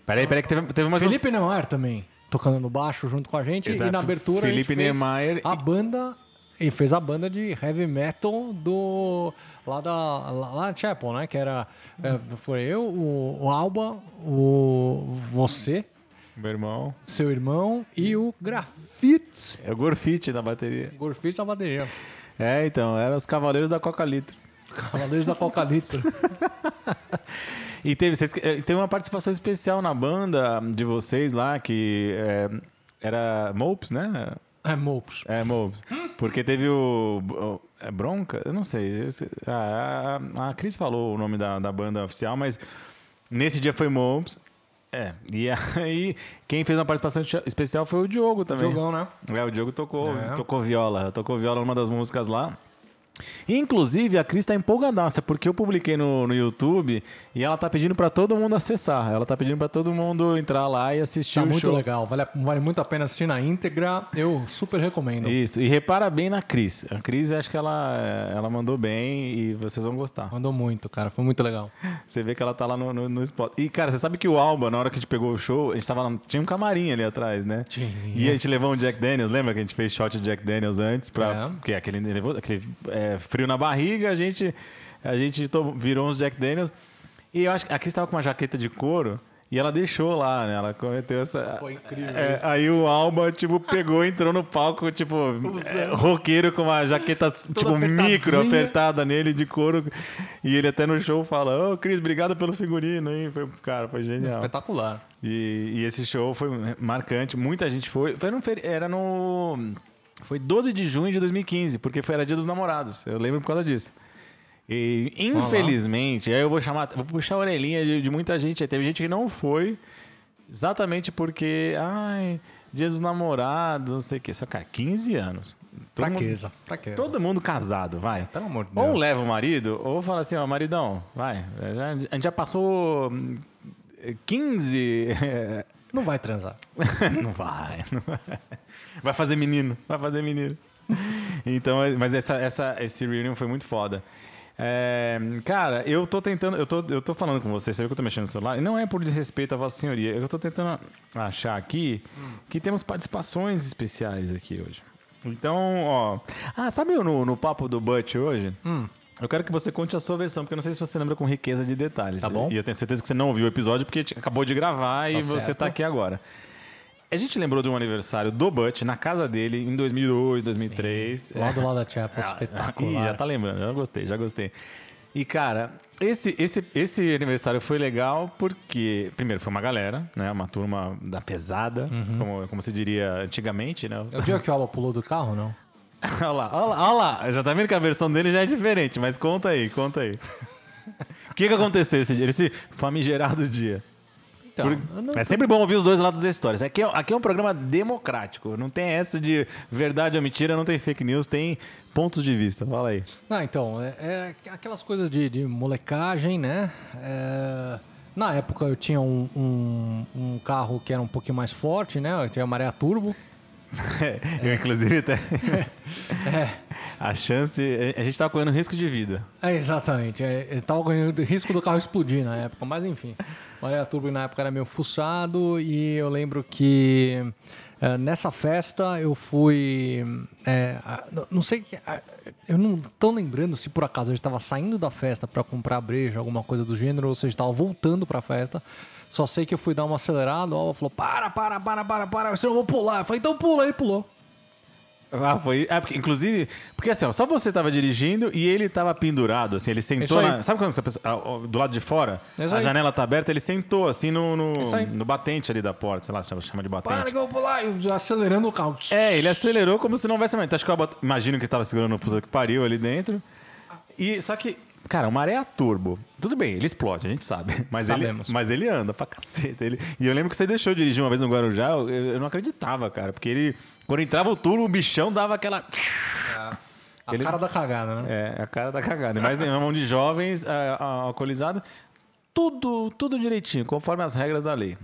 Peraí, peraí, que teve, teve mais um- Felipe Neymar também tocando no baixo junto com a gente. Exato. E na abertura Felipe a Neymar a banda e fez a banda de heavy metal do lá da lá, lá Chapel, né? Que era é, foi eu, o, o Alba, o você, Meu irmão. seu irmão e o Grafite. É o Gorfite na bateria. Gorfite na bateria. É, então, eram os Cavaleiros da Coca Litro. Cavaleiros da Coca Litro. E teve, vocês, eh, teve uma participação especial na banda de vocês lá, que eh, era Mopes, né? É Mopes. É, Mopes. Porque teve o. o- é Bronca? Eu não sei. sei- ah, a, a Cris falou o nome da, da banda oficial, mas nesse dia foi Mopes. É, e aí quem fez uma participação especial foi o Diogo também. Jogão, né? É, o Diogo tocou, É. tocou viola. Tocou viola numa das músicas lá. Inclusive, a Cris tá empolgadaça, porque eu publiquei no, no YouTube e ela tá pedindo pra todo mundo acessar. Ela tá pedindo pra todo mundo entrar lá e assistir Tá o muito show. legal. Vale, vale muito a pena assistir na íntegra. Eu super recomendo. Isso, e repara bem na Cris. A Cris, acho que ela, ela mandou bem e vocês vão gostar. Mandou muito, cara. Foi muito legal. Você vê que ela tá lá no, no, no spot. E, cara, você sabe que o Alba, na hora que a gente pegou o show, a gente tava lá, tinha um camarim ali atrás, né? Tinha. E a gente levou um Jack Daniels, lembra que a gente fez shot de Jack Daniels antes? Pra, É. Porque aquele, aquele é, frio na barriga, a gente, a gente virou uns Jack Daniels. E eu acho que a Cris tava com uma jaqueta de couro. E ela deixou lá, né? Ela cometeu essa. Foi incrível É, isso. aí o Alba, tipo, pegou, entrou no palco, tipo, é, roqueiro com uma jaqueta, tipo, micro, apertada nele de couro. E ele até no show fala: Ô, Cris, obrigado pelo figurino, hein? Foi, cara, foi genial. Espetacular. E, e esse show foi marcante, muita gente foi. foi no, feri- era no. Foi 12 de junho de 2015, porque foi, era dia dos namorados. Eu lembro por causa disso. E, infelizmente, aí eu vou chamar, vou puxar a orelhinha de, de muita gente. Aí Teve gente que não foi, exatamente porque, ai, dia dos namorados, não sei o quê. Só, cara, 15 anos. Todo mundo- Fraqueza. Fraqueza. Todo mundo casado, vai. Pelo amor de Ou Deus. leva o marido, ou fala assim, ó, maridão, vai. já- a gente já passou hum, 15. Não vai transar. não vai, não vai. Vai fazer menino, vai fazer menino. Então, mas essa, essa, esse reunion foi muito foda. É, cara, eu tô tentando, eu tô, eu tô falando com você, você viu que eu tô mexendo no celular, e não é por desrespeito à Vossa Senhoria, eu tô tentando achar aqui que temos participações especiais aqui hoje. Então, ó. Ah, sabe no, no papo do Butch hoje? Eu quero que você conte a sua versão, porque eu não sei se você lembra com riqueza de detalhes. Tá bom. E eu tenho certeza que você não ouviu o episódio porque acabou de gravar e você certo. tá aqui agora. A gente lembrou de um aniversário do Butch na casa dele em 2002, 2003. Lá do lado da Chapel, Ih, já espetacular. tá lembrando, já gostei, já gostei. E, cara, esse, esse, esse aniversário foi legal porque, primeiro, foi uma galera, né? Uma turma da pesada, Uhum. como, como se diria antigamente, né? É o dia que o Alba pulou do carro, não? olha lá, olha lá, olha lá. Já tá vendo que a versão dele já é diferente, mas conta aí, conta aí. O que, que aconteceu esse dia? Esse famigerado dia. Então, Por- É sempre bom ouvir os dois lados da história. Aqui é, aqui é um programa democrático. Não tem essa de verdade ou mentira, não tem fake news, tem pontos de vista. Fala aí. Ah, então, é, é aquelas coisas de, de molecagem, né? É, na época eu tinha um, um, um carro que era um pouquinho mais forte, né? Eu tinha a maré turbo. Eu, inclusive, até. É, A chance. A gente tava correndo risco de vida. é exatamente. É, eu tava correndo risco do carro explodir na época, mas enfim. O maré a turbo na época era meio fuçado e eu lembro que é, nessa festa eu fui. é, a- não- sei. a- Eu não tô lembrando se por acaso a gente tava saindo da festa para comprar breja, alguma coisa do gênero, ou se a gente tava voltando pra festa. Só sei que eu fui dar uma acelerada, o Alva falou: para, para, para, para, para, senão eu vou pular. Eu falei: então pula, ele pulou. Ah, foi. É, porque, inclusive, porque assim, ó, só você tava dirigindo e ele tava pendurado, assim, ele sentou na. Sabe quando você pensa, ah, do lado de fora? Isso a aí. janela tá aberta, ele sentou assim no, no, aí. no batente ali da porta, sei lá, se chama de batente. Para que eu vou pular. Eu acelerando o carro. É, ele acelerou como se não houvesse mais. Então, acho que eu imagino que ele tava segurando o puta que pariu ali dentro. E, só que, cara, uma maré a turbo. Tudo bem, ele explode, a gente sabe. Mas, ele, Sabemos. mas ele anda pra caceta. Ele, e eu lembro que você deixou eu dirigir uma vez no Guarujá, eu, eu não acreditava, cara. Porque ele, quando entrava o turbo, o bichão dava aquela. A Ele- cara da cagada, né? É, a cara da cagada. Mas na mão de jovens, a, a, alcoolizado, tudo, tudo direitinho, conforme as regras da lei.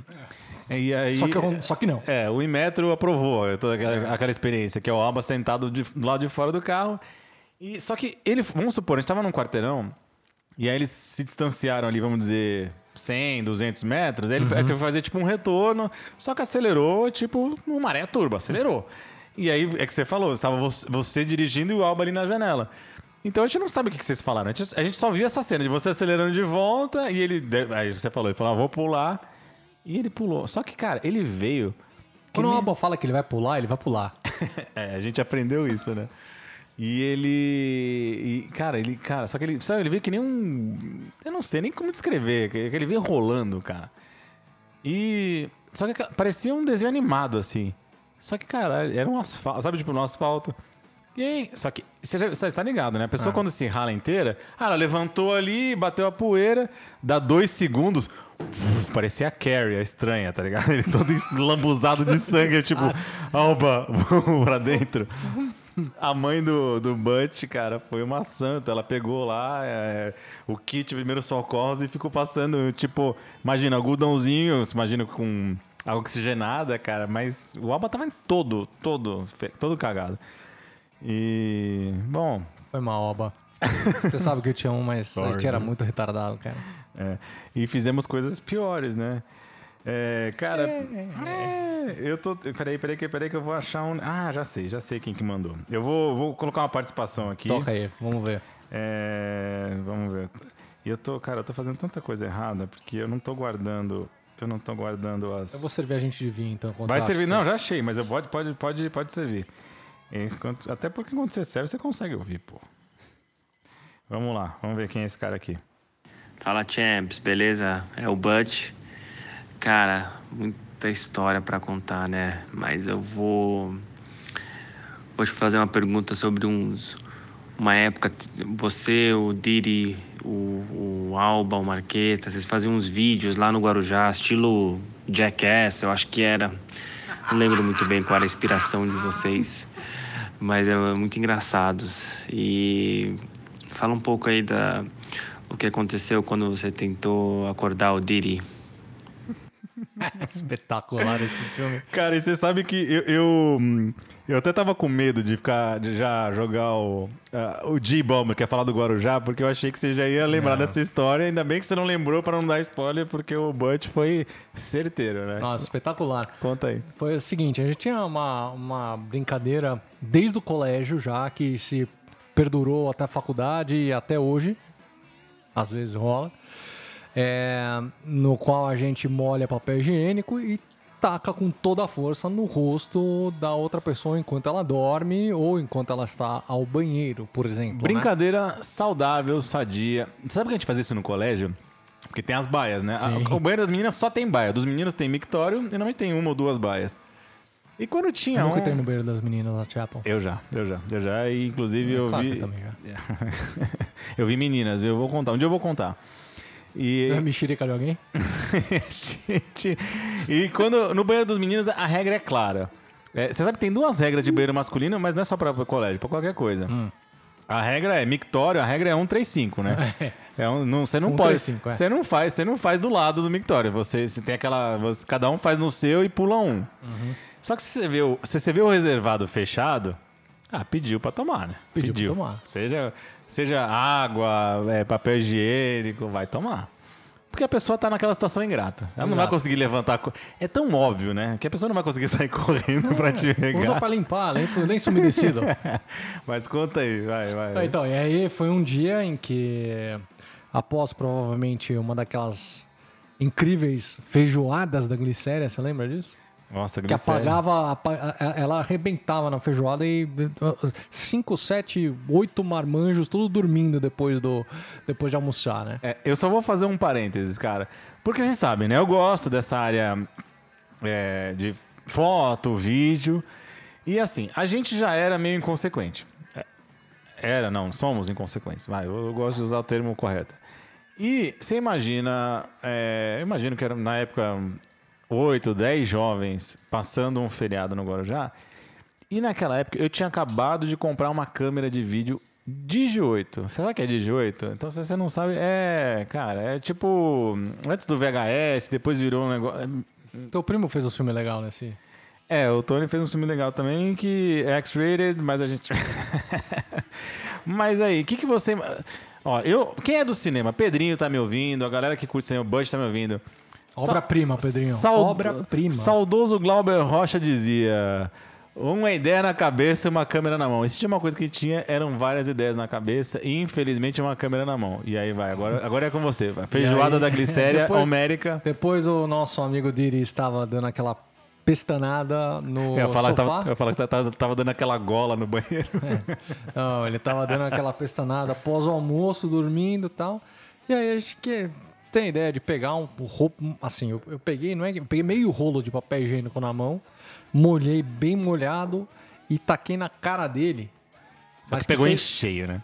E aí, Só, que, eu- só que não. é, o Inmetro aprovou toda aquela, aquela experiência, que é o Alba sentado de- do lado de fora do carro. E, só que ele, vamos supor, a gente estava num quarteirão, e aí eles se distanciaram ali, vamos dizer, 100, 200 metros. Aí, ele, aí você foi fazer tipo um retorno, só que acelerou, tipo, uma maré turbo, acelerou. E aí é que você falou, estava você, você dirigindo e o Alba ali na janela. Então a gente não sabe o que vocês falaram. A gente, a gente só viu essa cena de você acelerando de volta e ele. Aí você falou, ele falou, ah, vou pular. E ele pulou. Só que, cara, ele veio. Quando o Alba fala que ele vai pular, ele vai pular. é, a gente aprendeu isso, né? E ele. E, cara, ele. Cara, só que ele. Sabe, ele veio que nem um. Eu não sei nem como descrever. Que ele veio rolando, cara. E. Só que parecia um desenho animado, assim. Só que, cara, era um asfalto. Sabe, tipo, no asfalto. E aí, só que você já você está ligado, né? A pessoa quando se rala inteira, ah, ela levantou ali, bateu a poeira, dá dois segundos, uf, parecia a Carrie, a estranha, tá ligado? Ele todo lambuzado de sangue, tipo, Alba, vamos pra dentro. A mãe do, do Butch, cara, foi uma santa. Ela pegou lá é, o kit primeiro socorros e ficou passando, tipo, imagina, algodãozinho, se imagina com água oxigenada, cara, mas o Alba tava em todo, todo, todo cagado. E, bom, Foi mal, Alba. Você sabe que eu tinha um, mas a Sorry, gente era muito retardado, cara. é, e fizemos coisas piores, né? É, cara, é, eu tô. Peraí, peraí, que- peraí que eu vou achar um. Ah, já sei, já sei quem que mandou. Eu vou, vou colocar uma participação aqui. Toca aí, vamos ver. É, vamos ver. E eu tô, cara, eu tô fazendo tanta coisa errada porque eu não tô guardando. Eu não tô guardando as. Eu vou servir a gente de vinho, então. Vai servir, acha não, já achei, mas eu pode, pode, pode, pode servir. É isso, quando- até porque quando você serve, você consegue ouvir, pô. Vamos lá, vamos ver quem é esse cara aqui. Fala Champs, beleza? É o Butch. Cara, muita história pra contar, né? Mas eu vou. Vou te fazer uma pergunta sobre uns, uma época, você, o Diri, o, o Alba, o Marqueta, vocês faziam uns vídeos lá no Guarujá, estilo Jackass, eu acho que era. Não lembro muito bem qual era a inspiração de vocês, mas é muito engraçados. E fala um pouco aí da o que aconteceu quando você tentou acordar o Diri. Espetacular esse filme. Cara, e você sabe que eu, eu, eu até tava com medo de ficar, de já jogar o, uh, o G-Bomber, que é falar do Guarujá, porque eu achei que você já ia lembrar Não. dessa história. Ainda bem que você não lembrou pra não dar spoiler, porque o Butch foi certeiro, né? Nossa, espetacular. Conta aí. Foi o seguinte, a gente tinha uma, uma brincadeira desde o colégio já, que se perdurou até a faculdade e até hoje. Às vezes rola. É, no qual a gente molha papel higiênico e taca com toda a força no rosto da outra pessoa enquanto ela dorme ou enquanto ela está ao banheiro, por exemplo. né? Brincadeira saudável, sadia. Sabe que a gente fazia isso no colégio? Porque tem as baias, né? Sim. O banheiro das meninas só tem baia. Dos meninos tem mictório e normalmente tem uma ou duas baias. E quando tinha Eu nunca um... entrei no banheiro das meninas na Chapel. Eu já, eu já, eu já. E inclusive eu Claro que vi. eu também já. eu vi meninas, eu vou contar. Um dia eu vou contar. E. Tu é mexerica de alguém? Gente, e quando no banheiro dos meninos a regra é clara. É, você sabe que tem duas regras de banheiro masculino, mas não é só para colégio, para qualquer coisa. Hum. A regra é mictório, a regra é 135, né? É um, não, você não 135, pode, é. você não faz, você não faz do lado do mictório. Você, você tem aquela, você- cada um faz no seu e pula um. Uhum. Só que se você vê o, se você vê o reservado fechado, ah, pediu para tomar, né? Pediu pra tomar. Seja, seja água, é, papel higiênico, vai tomar. Porque a pessoa tá naquela situação ingrata. Ela não vai Exato. conseguir levantar. co- É tão óbvio, né? Que a pessoa não vai conseguir sair correndo pra te Usa pegar. pra limpar, lenço, lenço umedecido. Mas conta aí, vai, vai. vai. Então, e aí foi um dia em que, após provavelmente uma daquelas incríveis feijoadas da glicéria, você lembra disso? Nossa, Que apagava, ela arrebentava na feijoada e cinco, sete, oito marmanjos, tudo dormindo depois, do, depois de almoçar, né? É, eu só vou fazer um parênteses, cara. Porque vocês sabem, né? Eu gosto dessa área é, de foto, vídeo. E assim, a gente já era meio inconsequente. É, Era, não, somos inconsequentes. Vai, eu, eu gosto de usar o termo correto. E você imagina, é, eu imagino que era na época 8, 10 jovens passando um feriado no Guarujá. E naquela época eu tinha acabado de comprar uma câmera de vídeo Digi 8. Você sabe o que é Digi 8? Então, se você não sabe, é, cara, é tipo. Antes do VHS, depois virou um negócio. Teu primo fez um filme legal nesse. É, o Tony fez um filme legal também que é X-rated, mas a gente. mas aí, o que, que você. Ó, eu. Quem é do cinema? Pedrinho tá me ouvindo, a galera que curte cinema, o Bud tá me ouvindo. Obra-prima, Pedrinho. Saud- Obra-prima. Saudoso Glauber Rocha dizia: uma ideia na cabeça e uma câmera na mão. E se tinha uma coisa que tinha, eram várias ideias na cabeça e infelizmente uma câmera na mão. E aí vai, agora, agora é com você. vai. Feijoada aí, da glicéria, depois- homérica. Depois o nosso amigo Diri estava dando aquela pestanada no Eu ia falar, que sofá. tava, eu falar que tava, tava dando aquela gola no banheiro. Não, ele tava dando aquela pestanada após o almoço, dormindo e tal. E aí acho que tem ideia de pegar um roupo, assim, eu, eu peguei, não é que eu peguei meio rolo de papel higiênico na mão, molhei bem molhado e taquei na cara dele. Só Mas que pegou em fez- cheio, né?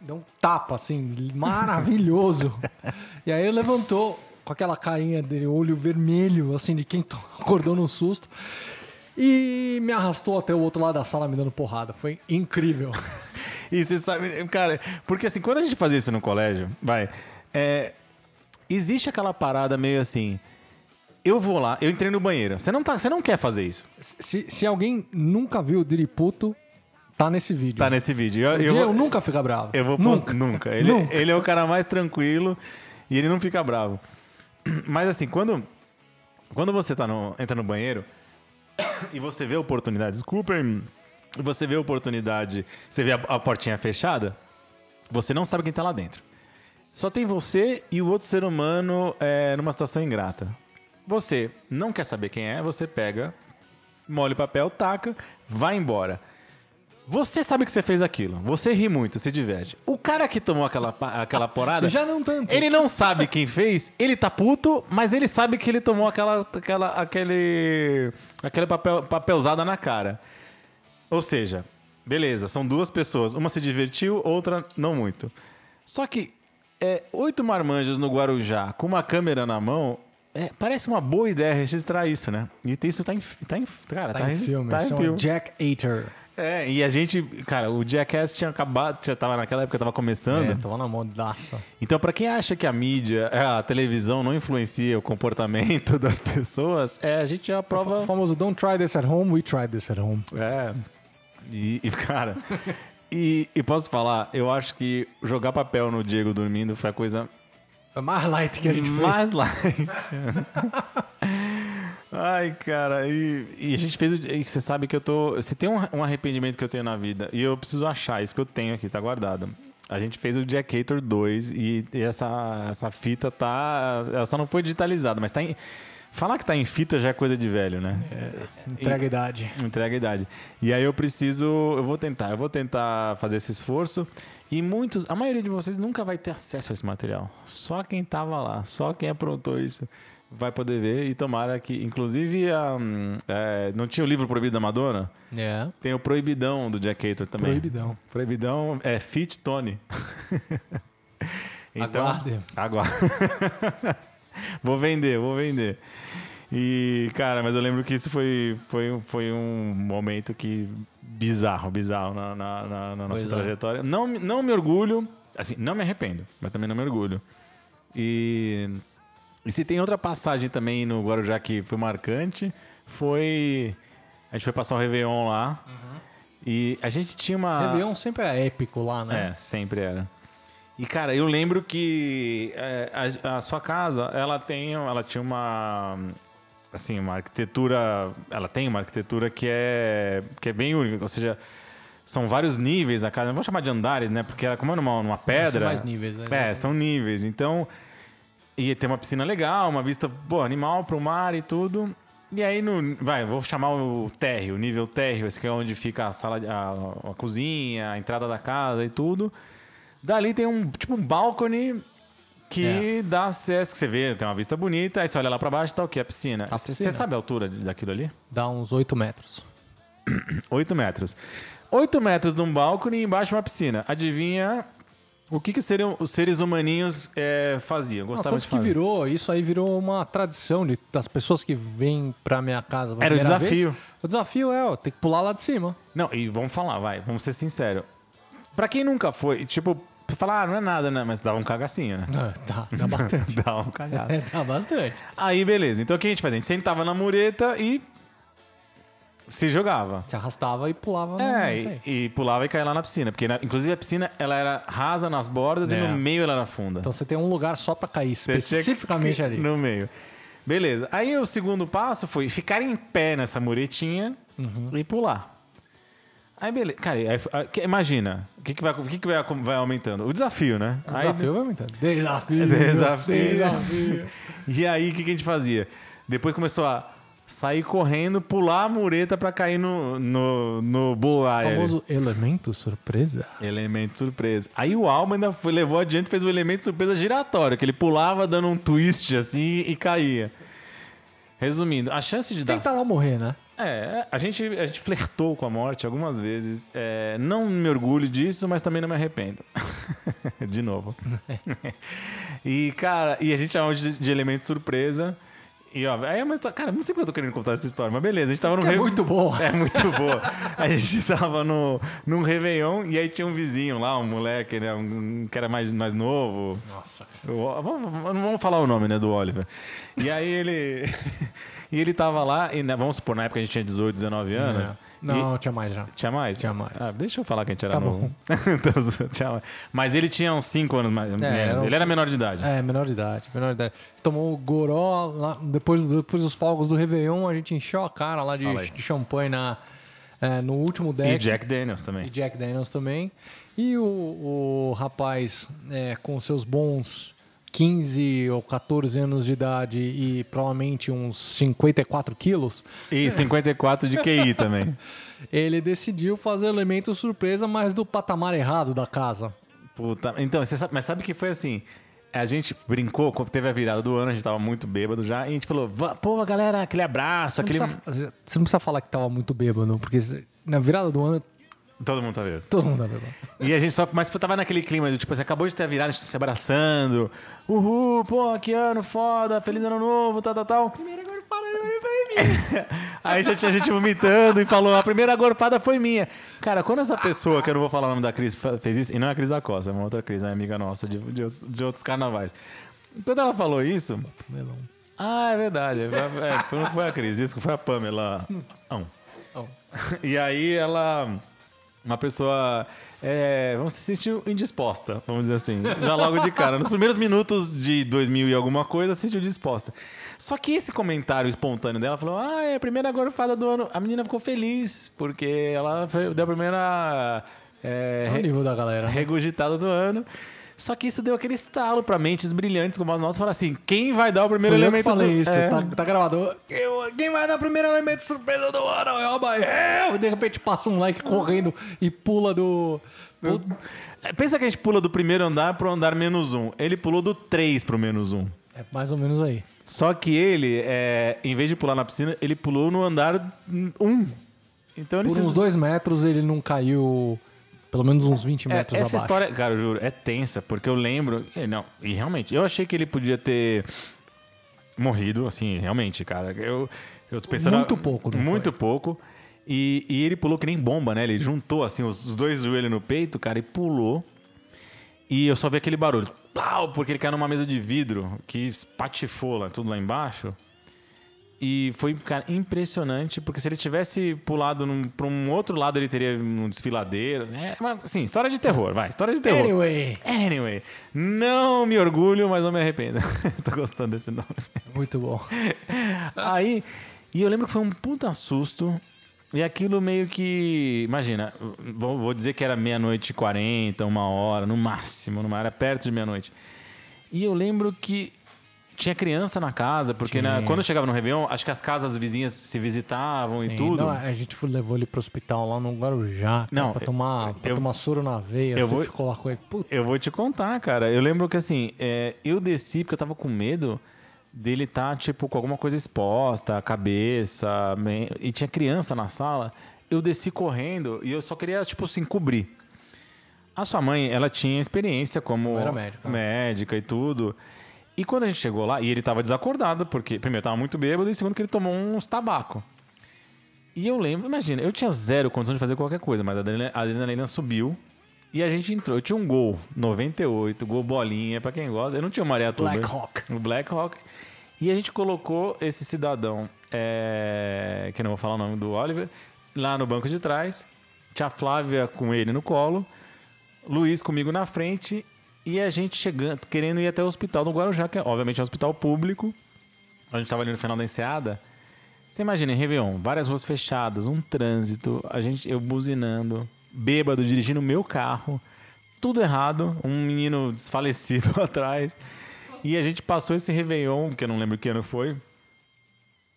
Deu um tapa, assim, maravilhoso. e aí ele levantou com aquela carinha dele, olho vermelho, assim, de quem acordou no susto. E me arrastou até o outro lado da sala me dando porrada. Foi incrível. E você sabe, cara, porque assim, quando a gente fazia isso no colégio, vai, é, existe aquela parada meio assim. Eu vou lá, eu entrei no banheiro. Você não, tá, você não quer fazer isso. Se, se alguém nunca viu o Diriputo, tá nesse vídeo. Tá nesse vídeo. Eu, eu vou, nunca fica bravo. eu vou nunca. nunca. Ele, Nunca. ele é o cara mais tranquilo e ele não fica bravo. Mas assim, quando, quando você tá no, entra no banheiro e você vê a oportunidade, desculpem, e você vê a oportunidade, você vê a, a portinha fechada, você não sabe quem tá lá dentro. Só tem você e o outro ser humano é, numa situação ingrata. Você não quer saber quem é, você pega, molha o papel, taca, vai embora. Você sabe que você fez aquilo. Você ri muito, se diverte. O cara que tomou aquela, aquela porada. Já não tanto. Ele não sabe quem fez, ele tá puto, mas ele sabe que ele tomou aquela, aquela, aquele, aquele papel, papelzada na cara. Ou seja, Beleza, são duas pessoas. Uma se divertiu, outra não muito. Só que é, oito marmanjos no Guarujá com uma câmera na mão. é, parece uma boa ideia registrar isso, né? E isso tá em, tá em cara, tá, Tá em filme. tá em filme. Jack Eater. É, e a gente, cara, o Jackass tinha acabado, já tava naquela época, tava começando. É, tava na modaça. Então, pra quem acha que a mídia, a televisão não influencia o comportamento das pessoas, é, a gente já O prova. famoso Don't try this at home, we tried this at home. É. E, e, cara, e, e posso falar, eu acho que jogar papel no Diego dormindo foi a coisa mais light que a gente fez. mais light. Ai, cara, e, e a gente fez. o- E você sabe que eu tô. Se tem um, um arrependimento que eu tenho na vida, e eu preciso achar isso que eu tenho aqui, tá guardado. A gente fez o Jackator 2 e, e essa, essa fita tá. Ela só não foi digitalizada, mas tá em. Falar que tá em fita já é coisa de velho, né? Entrega a idade. Entrega a idade. E aí eu preciso, eu vou tentar, eu vou tentar fazer esse esforço. E muitos, a maioria de vocês nunca vai ter acesso a esse material. Só quem tava lá, só quem aprontou isso vai poder ver. E tomara que, inclusive, a, hum, é, não tinha o livro Proibido da Madonna? É. Tem o Proibidão do Jack Hator também. Proibidão. Proibidão é Fit Tony. então, Aguarde. Aguarde. vou vender, vou vender. E, cara, mas eu lembro que isso foi, foi, foi um momento que bizarro, bizarro na, na, na- na nossa é. trajetória. Não, me- não me orgulho, assim, não me arrependo, mas também não me orgulho. E, e se tem outra passagem também no Guarujá que foi marcante, foi... A gente foi passar o Réveillon lá. E a gente tinha uma... Réveillon sempre é épico lá, né? É, sempre era. E, cara, eu lembro que é, a, a sua casa, ela tem, ela tinha uma, assim, uma arquitetura, ela tem uma arquitetura que é, que é bem única, ou seja, são vários níveis a casa, não vou chamar de andares, né, porque ela, como é numa, numa pedra... mais níveis, né? É, são níveis, então, ia ter uma piscina legal, uma vista, pô, animal pro mar e tudo... E aí, no, vai, vou chamar o térreo, o nível térreo, esse que é onde fica a sala, a, a cozinha, a entrada da casa e tudo. Dali tem um, tipo, um balcone que dá acesso, que você vê, tem uma vista bonita, aí você olha lá pra baixo e tá o quê? A piscina. A Você piscina. você sabe a altura daquilo ali? Dá uns 8 metros. 8 metros. 8 metros de um balcone e embaixo uma piscina. Adivinha o que, que os seres, os seres humaninhos é, faziam? Não, Gostavam tanto de que fazer? virou, isso aí virou uma tradição de, das pessoas que vêm pra minha casa. Era o desafio. vez. O desafio é, ó, tem que pular lá de cima. Não, e vamos falar, vai, vamos ser sinceros. Pra quem nunca foi, tipo, falar, ah, não é nada, né? Mas dá um cagacinho, né? Ah, Dá, dá bastante. Dá um cagado. É, dá bastante. Aí, beleza. Então, o que a gente fazia? A gente sentava na mureta e se jogava. Se arrastava e pulava. É, e, e pulava e caía lá na piscina. Porque, na- inclusive, a piscina, ela era rasa nas bordas e É. no meio ela era funda. Então você tem um lugar só pra cair, Você especificamente ali. No meio. Beleza. Aí, o segundo passo foi ficar em pé nessa muretinha Uhum. e pular. Aí, beleza. Cara, aí, aí, imagina. O que, que, vai, o que, que vai, vai aumentando? O desafio, né? O Aí- desafio vai aumentando. Desafio. Desafio. Desafio. E aí, o que, que a gente fazia? Depois começou a sair correndo, pular a mureta pra cair no, no, no O bullseye. ali. famoso elemento surpresa. Elemento surpresa. Aí o Alma ainda foi, levou adiante e fez o elemento surpresa giratório, que ele pulava dando um twist assim e caía. Resumindo, a chance de dar. Tenta lá morrer, né? É, a gente, a gente flertou com a morte algumas vezes. É, não me orgulho disso, mas também não me arrependo. de novo. e, cara, e a gente chamava de, de elemento surpresa. E, ó, aí, mas, tá- cara, não sei porque eu tô querendo contar essa história, mas beleza, a gente tava no É Re- muito bom. É muito boa. A gente tava no, num Réveillon e aí tinha um vizinho lá, um moleque, né, um, que era mais, mais novo. Nossa. Não vamos falar o nome, né, do Oliver. E aí ele. E ele tava lá, e né, vamos supor, na época a gente tinha 18, 19 anos. Não, tinha mais já. Tinha mais? Tinha mais. Ah, deixa eu falar que a gente era Tá novo. Então, tinha mais. Mas ele tinha uns 5 anos mais, menos. era uns- Ele era menor de idade. É, menor de idade, menor de idade. Tomou o goró lá, depois, depois dos fogos do Réveillon, a gente encheu a cara lá de, de champanhe na, é, no último deck. E Jack Daniels também. E Jack Daniels também. E o, o rapaz é, com seus bons 15 ou 14 anos de idade e provavelmente uns 54 quilos, E 54 de QI também. ele decidiu fazer elemento surpresa, mas do patamar errado da casa. Puta. Então, sabe, mas sabe que foi assim? A gente brincou, quando teve a virada do ano, a gente tava muito bêbado já, e a gente falou, "Va- pô, galera, aquele abraço, Você não, aquele. precisa, você não precisa falar que tava muito bêbado, porque na virada do ano Todo mundo tá vendo. Todo mundo tá bêbado. E a gente só. Mas tava naquele clima do tipo, você acabou de ter virado, a gente tá se abraçando. Uhul, pô, que ano foda, feliz ano novo, tal, tal, tal. Primeira gorfada foi minha. Aí já tinha gente vomitando e falou: a primeira gorfada foi minha. Cara, quando essa pessoa, que eu não vou falar o nome da Cris, fez isso, e não é a Cris da Costa, é uma outra Cris, é amiga nossa de, de, outros, de outros carnavais. Quando ela falou isso. Ah, é verdade. É, foi- não foi a Cris, isso que foi a Pamela. Não. Oh. E aí ela. Uma pessoa. É, vamos se sentir indisposta, vamos dizer assim. Já logo de cara. Nos primeiros minutos de 2000 e alguma coisa, se sentiu disposta. Só que esse comentário espontâneo dela falou: Ah, é a primeira gorfada do ano. A menina ficou feliz, porque ela foi, deu a primeira. É, o nível da galera. regurgitada do ano. Só que isso deu aquele estalo pra mentes brilhantes como as nossas. Falar assim: quem vai dar o primeiro Foi eu elemento falei do... isso, É. tá, tá gravado. Quem, quem vai dar o primeiro elemento surpresa do ano? É o Bahia. De repente passa um like correndo e pula do. do- É, Pensa que a gente pula do primeiro andar pro andar menos um. Ele pulou do 3 pro menos um. É mais ou menos aí. Só que ele, é, em vez de pular na piscina, ele pulou no andar 1. Então ele Por se- uns dois metros ele não caiu pelo menos uns 20 É, metros essa abaixo. história, cara, eu juro, é tensa, porque eu lembro. e Não, e realmente, eu achei que ele podia ter morrido, assim, realmente, cara. Eu, eu tô pensando. Muito pouco, não Muito foi? pouco. E, e ele pulou que nem bomba, né? Ele juntou, assim, os, os dois joelhos no peito, cara, e pulou. E eu só vi aquele barulho. Plau, porque ele caiu numa mesa de vidro que espatifou lá, tudo lá embaixo. E foi, cara, impressionante, porque se ele tivesse pulado pra um outro lado, ele teria um desfiladeiro. É, mas, assim, história de terror, vai, história de terror. Anyway, Anyway, não me orgulho, mas não me arrependo. Tô gostando desse nome. muito bom. Aí, e eu lembro que foi um puta susto. E aquilo meio que. Imagina, vou, vou dizer que era meia-noite e quarenta, uma hora, no máximo, numa era perto de meia-noite. E eu lembro que tinha criança na casa, porque né, quando eu chegava no Réveillon, acho que as casas vizinhas se visitavam e Sim, tudo. não, a gente levou ele pro hospital lá no Guarujá cara, Não, pra tomar, pra eu- tomar soro na veia. eu você vou- ficou lá com ele. Puta, Eu vou te contar, cara. Eu lembro que assim, é, eu desci porque eu tava com medo dele estar, tipo, com alguma coisa exposta, a cabeça, e tinha criança na sala. Eu desci correndo e eu só queria, tipo assim, cobrir. A sua mãe, ela tinha experiência como Era médica. médica e tudo. E quando a gente chegou lá, e ele tava desacordado, porque, primeiro, tava muito bêbado, e segundo, que ele tomou uns tabaco. E eu lembro, imagina, eu tinha zero condição de fazer qualquer coisa, mas a adrenalina, a adrenalina subiu. E a gente entrou. Eu tinha um gol, 98, gol bolinha, pra quem gosta. Eu não tinha o Maria Tuba. Black Hawk. O Black Hawk. E a gente colocou esse cidadão, é, que não vou falar o nome do Oliver, lá no banco de trás. Tinha a Flávia com ele no colo. Luiz comigo na frente. E a gente chegando, querendo ir até o hospital do Guarujá, que é, obviamente é um hospital público. A gente tava ali no final da enseada. Você imagina, em Réveillon, várias ruas fechadas, um trânsito, a gente, eu buzinando, bêbado, dirigindo o meu carro, tudo errado, um menino desfalecido atrás. E a gente passou esse Réveillon, que eu não lembro que ano foi,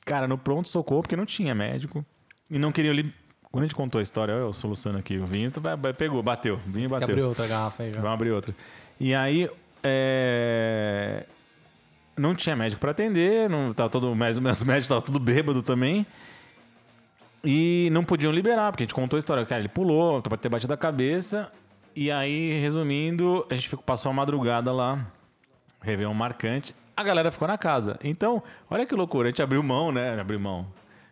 cara, no pronto-socorro, porque não tinha médico. E não queria ali. Quando a gente contou a história, olha eu soluçando aqui, o vinho pegou, bateu, o vinho bateu. abriu outra garrafa aí já. Vamos abrir outra. E aí, é, não tinha médico para atender, não tava todo, mas os médicos estavam tudo bêbado também. E não podiam liberar, porque a gente contou a história. Cara, ele pulou, pra ter batido a cabeça. E aí, resumindo, a gente ficou, passou a madrugada lá, Réveillon marcante. A galera ficou na casa. Então, olha que loucura, a gente abriu mão, né? Abriu mão.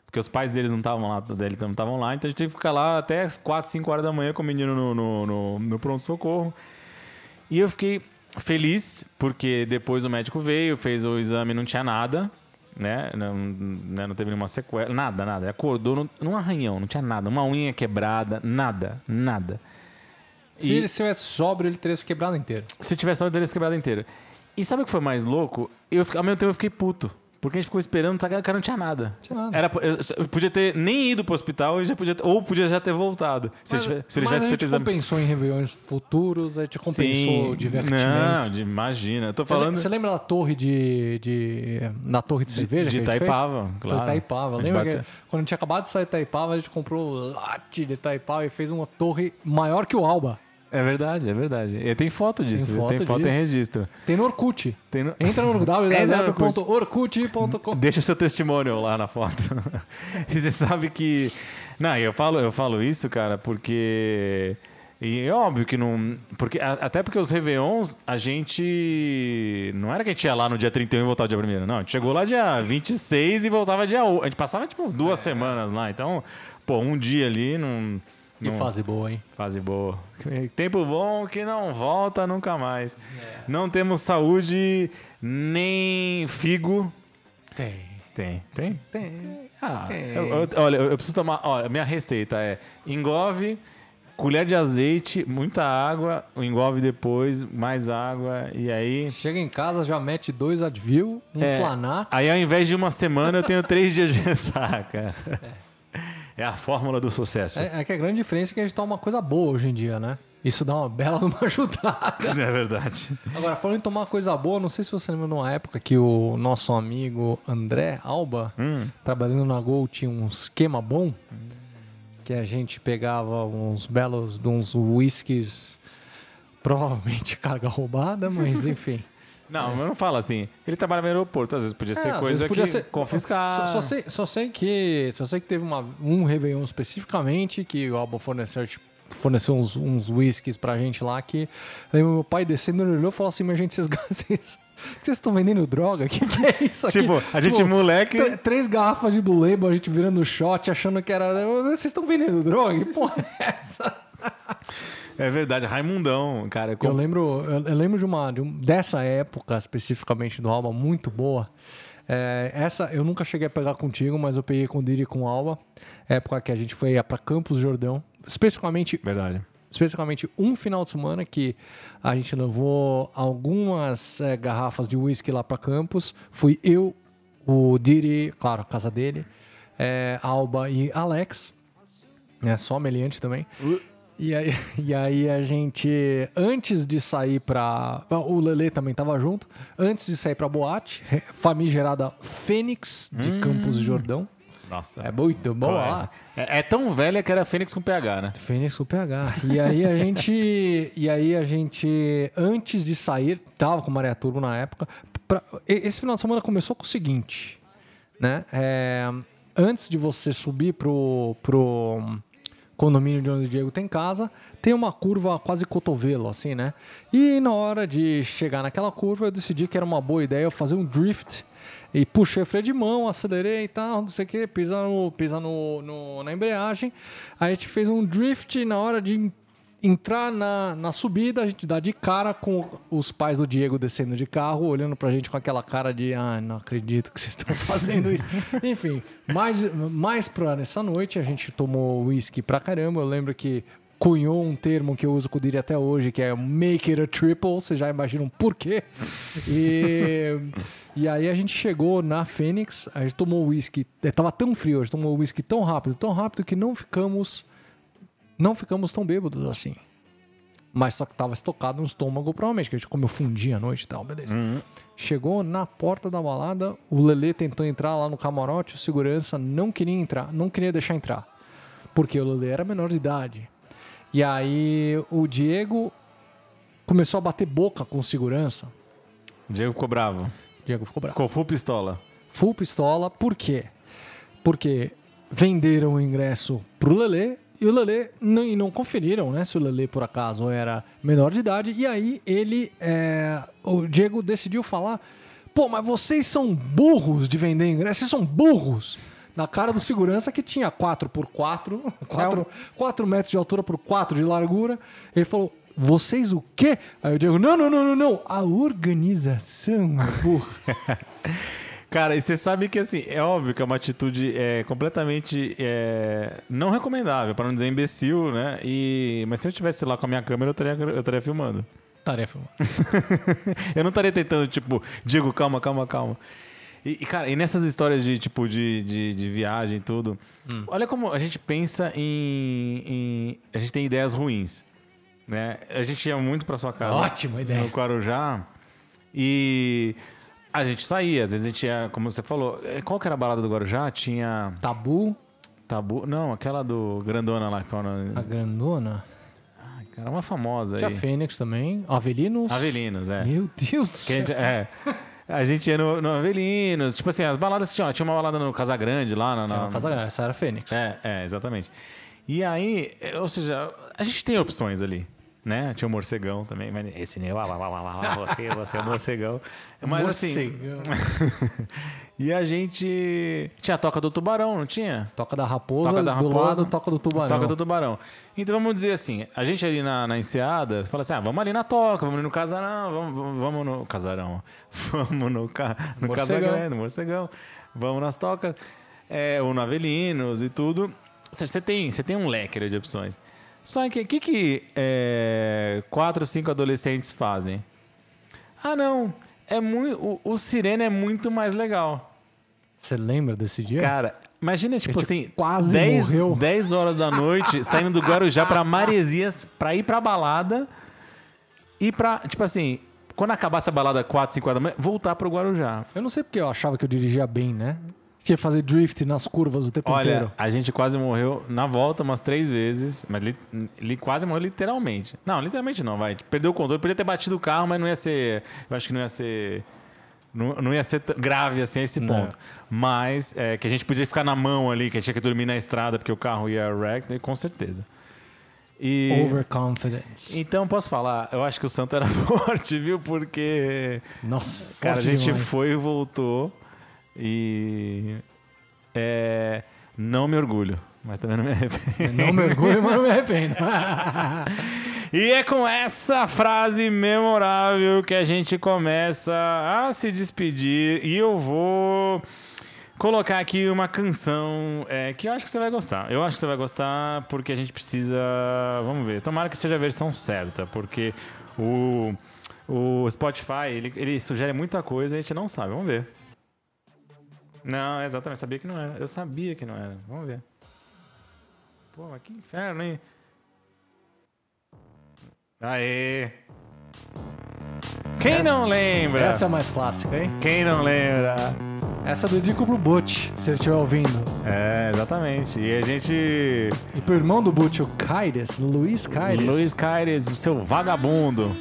Porque os pais deles não estavam lá, dele não estavam lá, então a gente teve que ficar lá até as 4, 5 horas da manhã com o menino no, no, no- no pronto-socorro. E eu fiquei feliz, porque depois o médico veio, fez o exame, não tinha nada, né? Não, né? não teve nenhuma sequela, nada, nada. Ele Acordou num, num arranhão, não tinha nada. Uma unha quebrada, nada, nada. Se E- ele estivesse sóbrio, ele teria se quebrado inteiro. Se tivesse só, eu teria se quebrado inteiro. E sabe o que foi mais louco? Eu, ao mesmo tempo eu fiquei puto. Porque a gente ficou esperando, tá? o cara não tinha nada. Tinha nada. Era, eu, podia ter nem ido pro hospital e já podia ter- ou podia já ter voltado. Se, ele tivesse- se ele mas tivesse a feito gente exame. compensou em Réveillões futuros, a gente compensou o divertimento. Não, de- imagina. Eu tô falando Você lembra da torre de. de na torre de cerveja? de fez? Itaipava, claro. Torre Itaipava. Lembra bateu- que quando a gente tinha acabado de sair de Itaipava, a gente comprou o latte de Itaipava e fez uma torre maior que o Alba. É verdade, é verdade. E tem foto disso, Tem foto tem foto registro. Tem no Orkut. Tem no- Entra no Orkut. www.orkut.com. Deixa seu testemunho lá na foto. e você sabe que Não, eu falo, eu falo isso, cara, porque. E é óbvio que não. Porque, até porque os Réveillons, a gente. Não era que a gente ia lá no dia 31 e voltava dia 1 Não, a gente chegou lá dia 26 e voltava dia 1. A gente passava, tipo, duas semanas lá. Então, pô, um dia ali não. Que não- fase boa, hein? Fase boa. Tempo bom que não volta nunca mais. Não temos saúde nem figo. Tem. Tem, tem? Tem. Ah, Tem. eu- eu- olha, eu eu preciso tomar. Olha, minha receita é engove, colher de azeite, muita água, engove depois, mais água, e aí. Chega em casa, já mete dois Advil, um É, Flanax. Aí ao invés de uma semana, eu tenho três dias de ressaca. É a fórmula do sucesso. É, É, é que a grande diferença é que a gente toma uma coisa boa hoje em dia, né? Isso dá uma bela uma ajudada. verdade. Agora, falando em tomar coisa boa, não sei se você lembra de uma época que o nosso amigo André Alba, Hum. trabalhando na Gol, tinha um esquema bom que a gente pegava uns belos de uns whiskies, provavelmente carga roubada, mas enfim. Não, mas não fala assim. Ele trabalha no aeroporto, às vezes podia É, ser coisa podia que ser- confiscar. Só, só sei, só sei que só sei que teve uma, um Réveillon especificamente que o Alba forneceu, tipo, forneceu uns, uns whiskies pra gente lá que lembro meu pai descendo ele olhou e falou assim, mas gente, vocês, vocês, estão vendendo droga? O que, que é isso aqui? Tipo, a gente moleque- tr- Três garrafas de Blue Label, a gente virando shot, achando que era... Vocês estão vendendo droga? Que porra é essa? É verdade, Raimundão, cara. Eu com- lembro, eu, eu lembro de uma, de um- dessa época especificamente do Alba muito boa. É, essa eu nunca cheguei a pegar contigo, mas eu peguei com o Diri e com o Alba. Época que a gente foi para Campos Jordão, especificamente, Verdade. especificamente um final de semana que a gente levou algumas é, garrafas de whisky lá para Campos. Fui eu, o Diri, claro, a casa dele, é, Alba e Alex, né, só meliante também. E aí, e aí a gente, antes de sair pra. O Lele também tava junto. Antes de sair pra boate, famigerada Fênix de Campos do Jordão. Nossa. É muito boa lá. É, é tão velha que era Fênix com PH, né? Fênix com PH. E aí a gente. E aí a gente, antes de sair, tava com Maria Turbo na época. pra- esse final de semana começou com o seguinte, né? É, antes de você subir pro, pro condomínio de onde o Diego tem casa, tem uma curva quase cotovelo, assim, né? E na hora de chegar naquela curva, eu decidi que era uma boa ideia eu fazer um drift. E puxei o freio de mão, acelerei e tal, não sei o que, pisa, no, pisa no, no- na embreagem. Aí a gente fez um drift na hora de entrar na, na subida, a gente dá de cara com os pais do Diego descendo de carro, olhando pra gente com aquela cara de ah, não acredito que vocês estão fazendo isso. Enfim, mais, mais pra nessa noite a gente tomou whisky pra caramba. Eu lembro que cunhou um termo que eu uso com o Diri até hoje, que é make it a triple. Vocês já imaginam por quê? E, e aí a gente chegou na Fênix, a gente tomou whisky, eh, tava tão frio, a gente tomou whisky tão rápido, tão rápido que não ficamos não ficamos tão bêbados assim. Mas só que tava estocado no estômago, provavelmente, que a gente comeu fundir à noite e tal, beleza. Chegou na porta da balada, o Lelê tentou entrar lá no camarote, o segurança não queria entrar, não queria deixar entrar. Porque o Lelê era menor de idade. E aí o Diego começou a bater boca com o segurança. O Diego ficou bravo. O Diego ficou bravo. Ficou full pistola. Full pistola, por quê? Porque venderam o ingresso pro Lelê e o Lelê não, e não conferiram, né? Se o Lelê, por acaso, era menor de idade. E aí ele. é, o Diego decidiu falar: pô, mas vocês são burros de vender ingresso, vocês são burros. Na cara do segurança que tinha 4 por 4 4, 4 metros de altura por 4 de largura. Ele falou: vocês o quê? Aí o Diego: não, não, não, não, não. A organização burra. Cara, e você sabe que assim, é óbvio que é uma atitude é, completamente é, não recomendável, para não dizer imbecil, né? E, mas se eu estivesse lá com a minha câmera, eu estaria, eu estaria filmando. Tarefa. eu não estaria tentando, tipo, Diego, calma, calma, calma. E, cara, e nessas histórias de, tipo, de, de, de viagem e tudo, olha como a gente pensa em, em- A gente tem ideias ruins, né? A gente ia muito pra sua casa. Ótima ideia. No Guarujá. E a gente saía, às vezes a gente ia, como você falou, eh, qual que era a balada do Guarujá? Tinha Tabu, Tabu... Não, aquela do Grandona lá. qual o nome? a grandona. Ai, cara, uma famosa Tinha aí. Fênix também. Avelinos. Avelinos, é. Meu Deus do Que a céu. gente- é. A gente ia no, no Avelinos. Tipo assim, as baladas que tinham. Tinha uma balada no Casa Grande lá. Na, na- Não, Casa Grande, essa era Fênix. É, é, exatamente. E aí, é, ou seja, a gente tem opções ali. Né? Tinha o morcegão também, mas esse nem lá, lá, lá, lá, lá, você, você é o morcegão. Mas assim. Morcegão. E a gente. Tinha a toca do tubarão, não tinha? Toca da raposa, Toca da do raposa, lado toca do tubarão. Toca do tubarão. Então vamos dizer assim, a gente ali na, na enseada, fala assim, ah, vamos ali na toca, vamos ali no casarão, vamos, vamos, no casarão, vamos no, ca, no Morcegão. Casagrande, no morcegão, vamos nas tocas, é, ou no Avelinos e tudo. Você tem, tem um leque de opções. Só que o que, que é, quatro, cinco adolescentes fazem? Ah, não, é muito, o, o Sirene é muito mais legal. Você lembra desse dia? Cara, imagina, tipo assim, quase 10, morreu. 10 horas da noite, saindo do Guarujá pra Maresias, pra ir pra balada e pra, tipo assim, quando acabasse a balada 4, 5 horas da manhã, voltar pro Guarujá. Eu não sei porque eu achava que eu dirigia bem, né? Que fazer drift nas curvas o tempo Olha, inteiro. a gente quase morreu na volta umas três vezes, mas li- quase morreu literalmente. Não, literalmente não, vai. Perdeu o controle, podia ter batido o carro, mas não ia ser. Eu acho que não ia ser. Não, não ia ser grave assim a esse ponto. Mas é, que a gente podia ficar na mão ali, que a gente tinha que dormir na estrada porque o carro ia wreck, né, com certeza. E, Overconfidence. então, posso falar, eu acho que o Santo era forte, viu? Porque Nossa, Cara, a gente demais. foi e voltou. E. É, não me orgulho, mas também não me arrependo. Não me orgulho, mas não me arrependo. E é com essa frase memorável que a gente começa a se despedir. E eu vou colocar aqui uma canção é, que eu acho que você vai gostar. Eu acho que você vai gostar porque a gente precisa. Vamos ver. Tomara que seja a versão certa, porque o, o Spotify ele, ele sugere muita coisa e a gente não sabe. Vamos ver. Não, exatamente. Sabia que não era. Eu sabia que não era. Vamos ver. Pô, mas que inferno, hein? Aê! Quem não lembra? Essa é a mais clássica, hein? Quem não lembra? Essa eu dedico pro Butch, se ele estiver ouvindo. É, exatamente. E a gente. E pro irmão do Butch, o Caires, Luiz Caires. Luiz Caires, o seu vagabundo.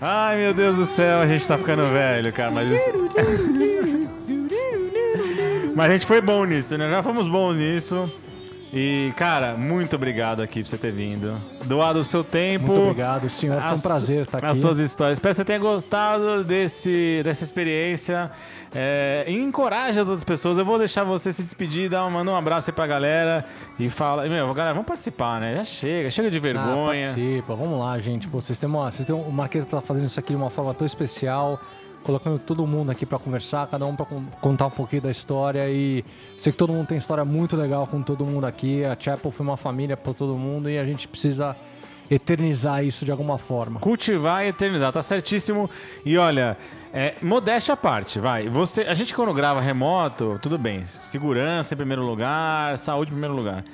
Ai, meu Deus do céu, a gente tá ficando velho, cara, mas isso... Mas a gente foi bom nisso, né? Já fomos bons nisso. E, cara, muito obrigado aqui por você ter vindo. Doado o seu tempo. Muito obrigado, senhor. Foi um prazer estar aqui. As suas histórias. Espero que você tenha gostado desse, dessa experiência. É, e encoraje as outras pessoas. Eu vou deixar você se despedir, dar manda um abraço aí pra galera e fala. Meu, galera, vamos participar, né? Já chega, chega de Ah, vergonha. participa, vamos lá, gente. Pô, vocês têm uma, vocês têm o Marqueta tá fazendo isso aqui de uma forma tão especial, colocando todo mundo aqui pra conversar, cada um pra con- contar um pouquinho da história e sei que todo mundo tem história muito legal com todo mundo aqui. A Chapel foi uma família pra todo mundo e a gente precisa eternizar isso de alguma forma. Cultivar e eternizar, tá certíssimo. E olha, é, modéstia à parte, vai. Você, a gente quando grava remoto, tudo bem. Segurança em primeiro lugar, saúde em primeiro lugar.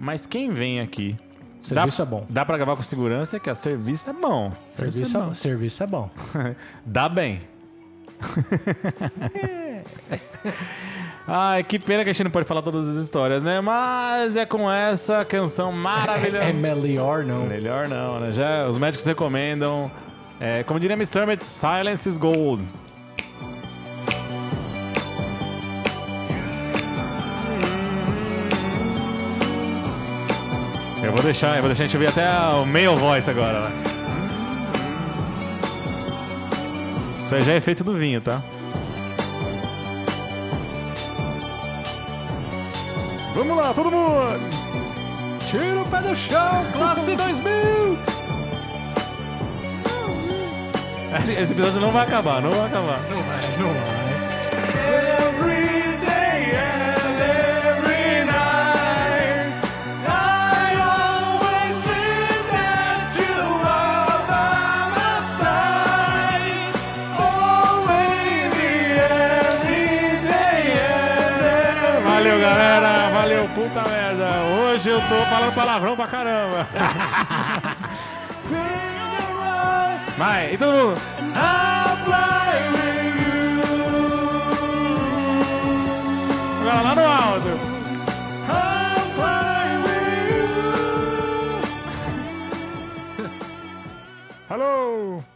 Mas quem vem aqui. Serviço dá, é bom. Dá pra gravar com segurança, que a serviço é bom. Serviço é, serviço é bom. Dá bem. Ai, que pena que a gente não pode falar todas as histórias, né? Mas é com essa canção maravilhosa. É melhor não. Melhor não, né? Já os médicos recomendam. É, como diria Mr. Hermit, silence is gold. Eu vou deixar, eu vou deixar a gente ouvir até o male voice agora. vai. Isso aí já é efeito do vinho, tá? Vamos lá, todo mundo! Tira o pé do chão, classe 2000! Esse episódio não vai acabar, não vai acabar. Não vai, não vai. Puta merda, hoje eu tô falando palavrão pra caramba. Vai, e todo mundo. Agora lá no alto. Hello!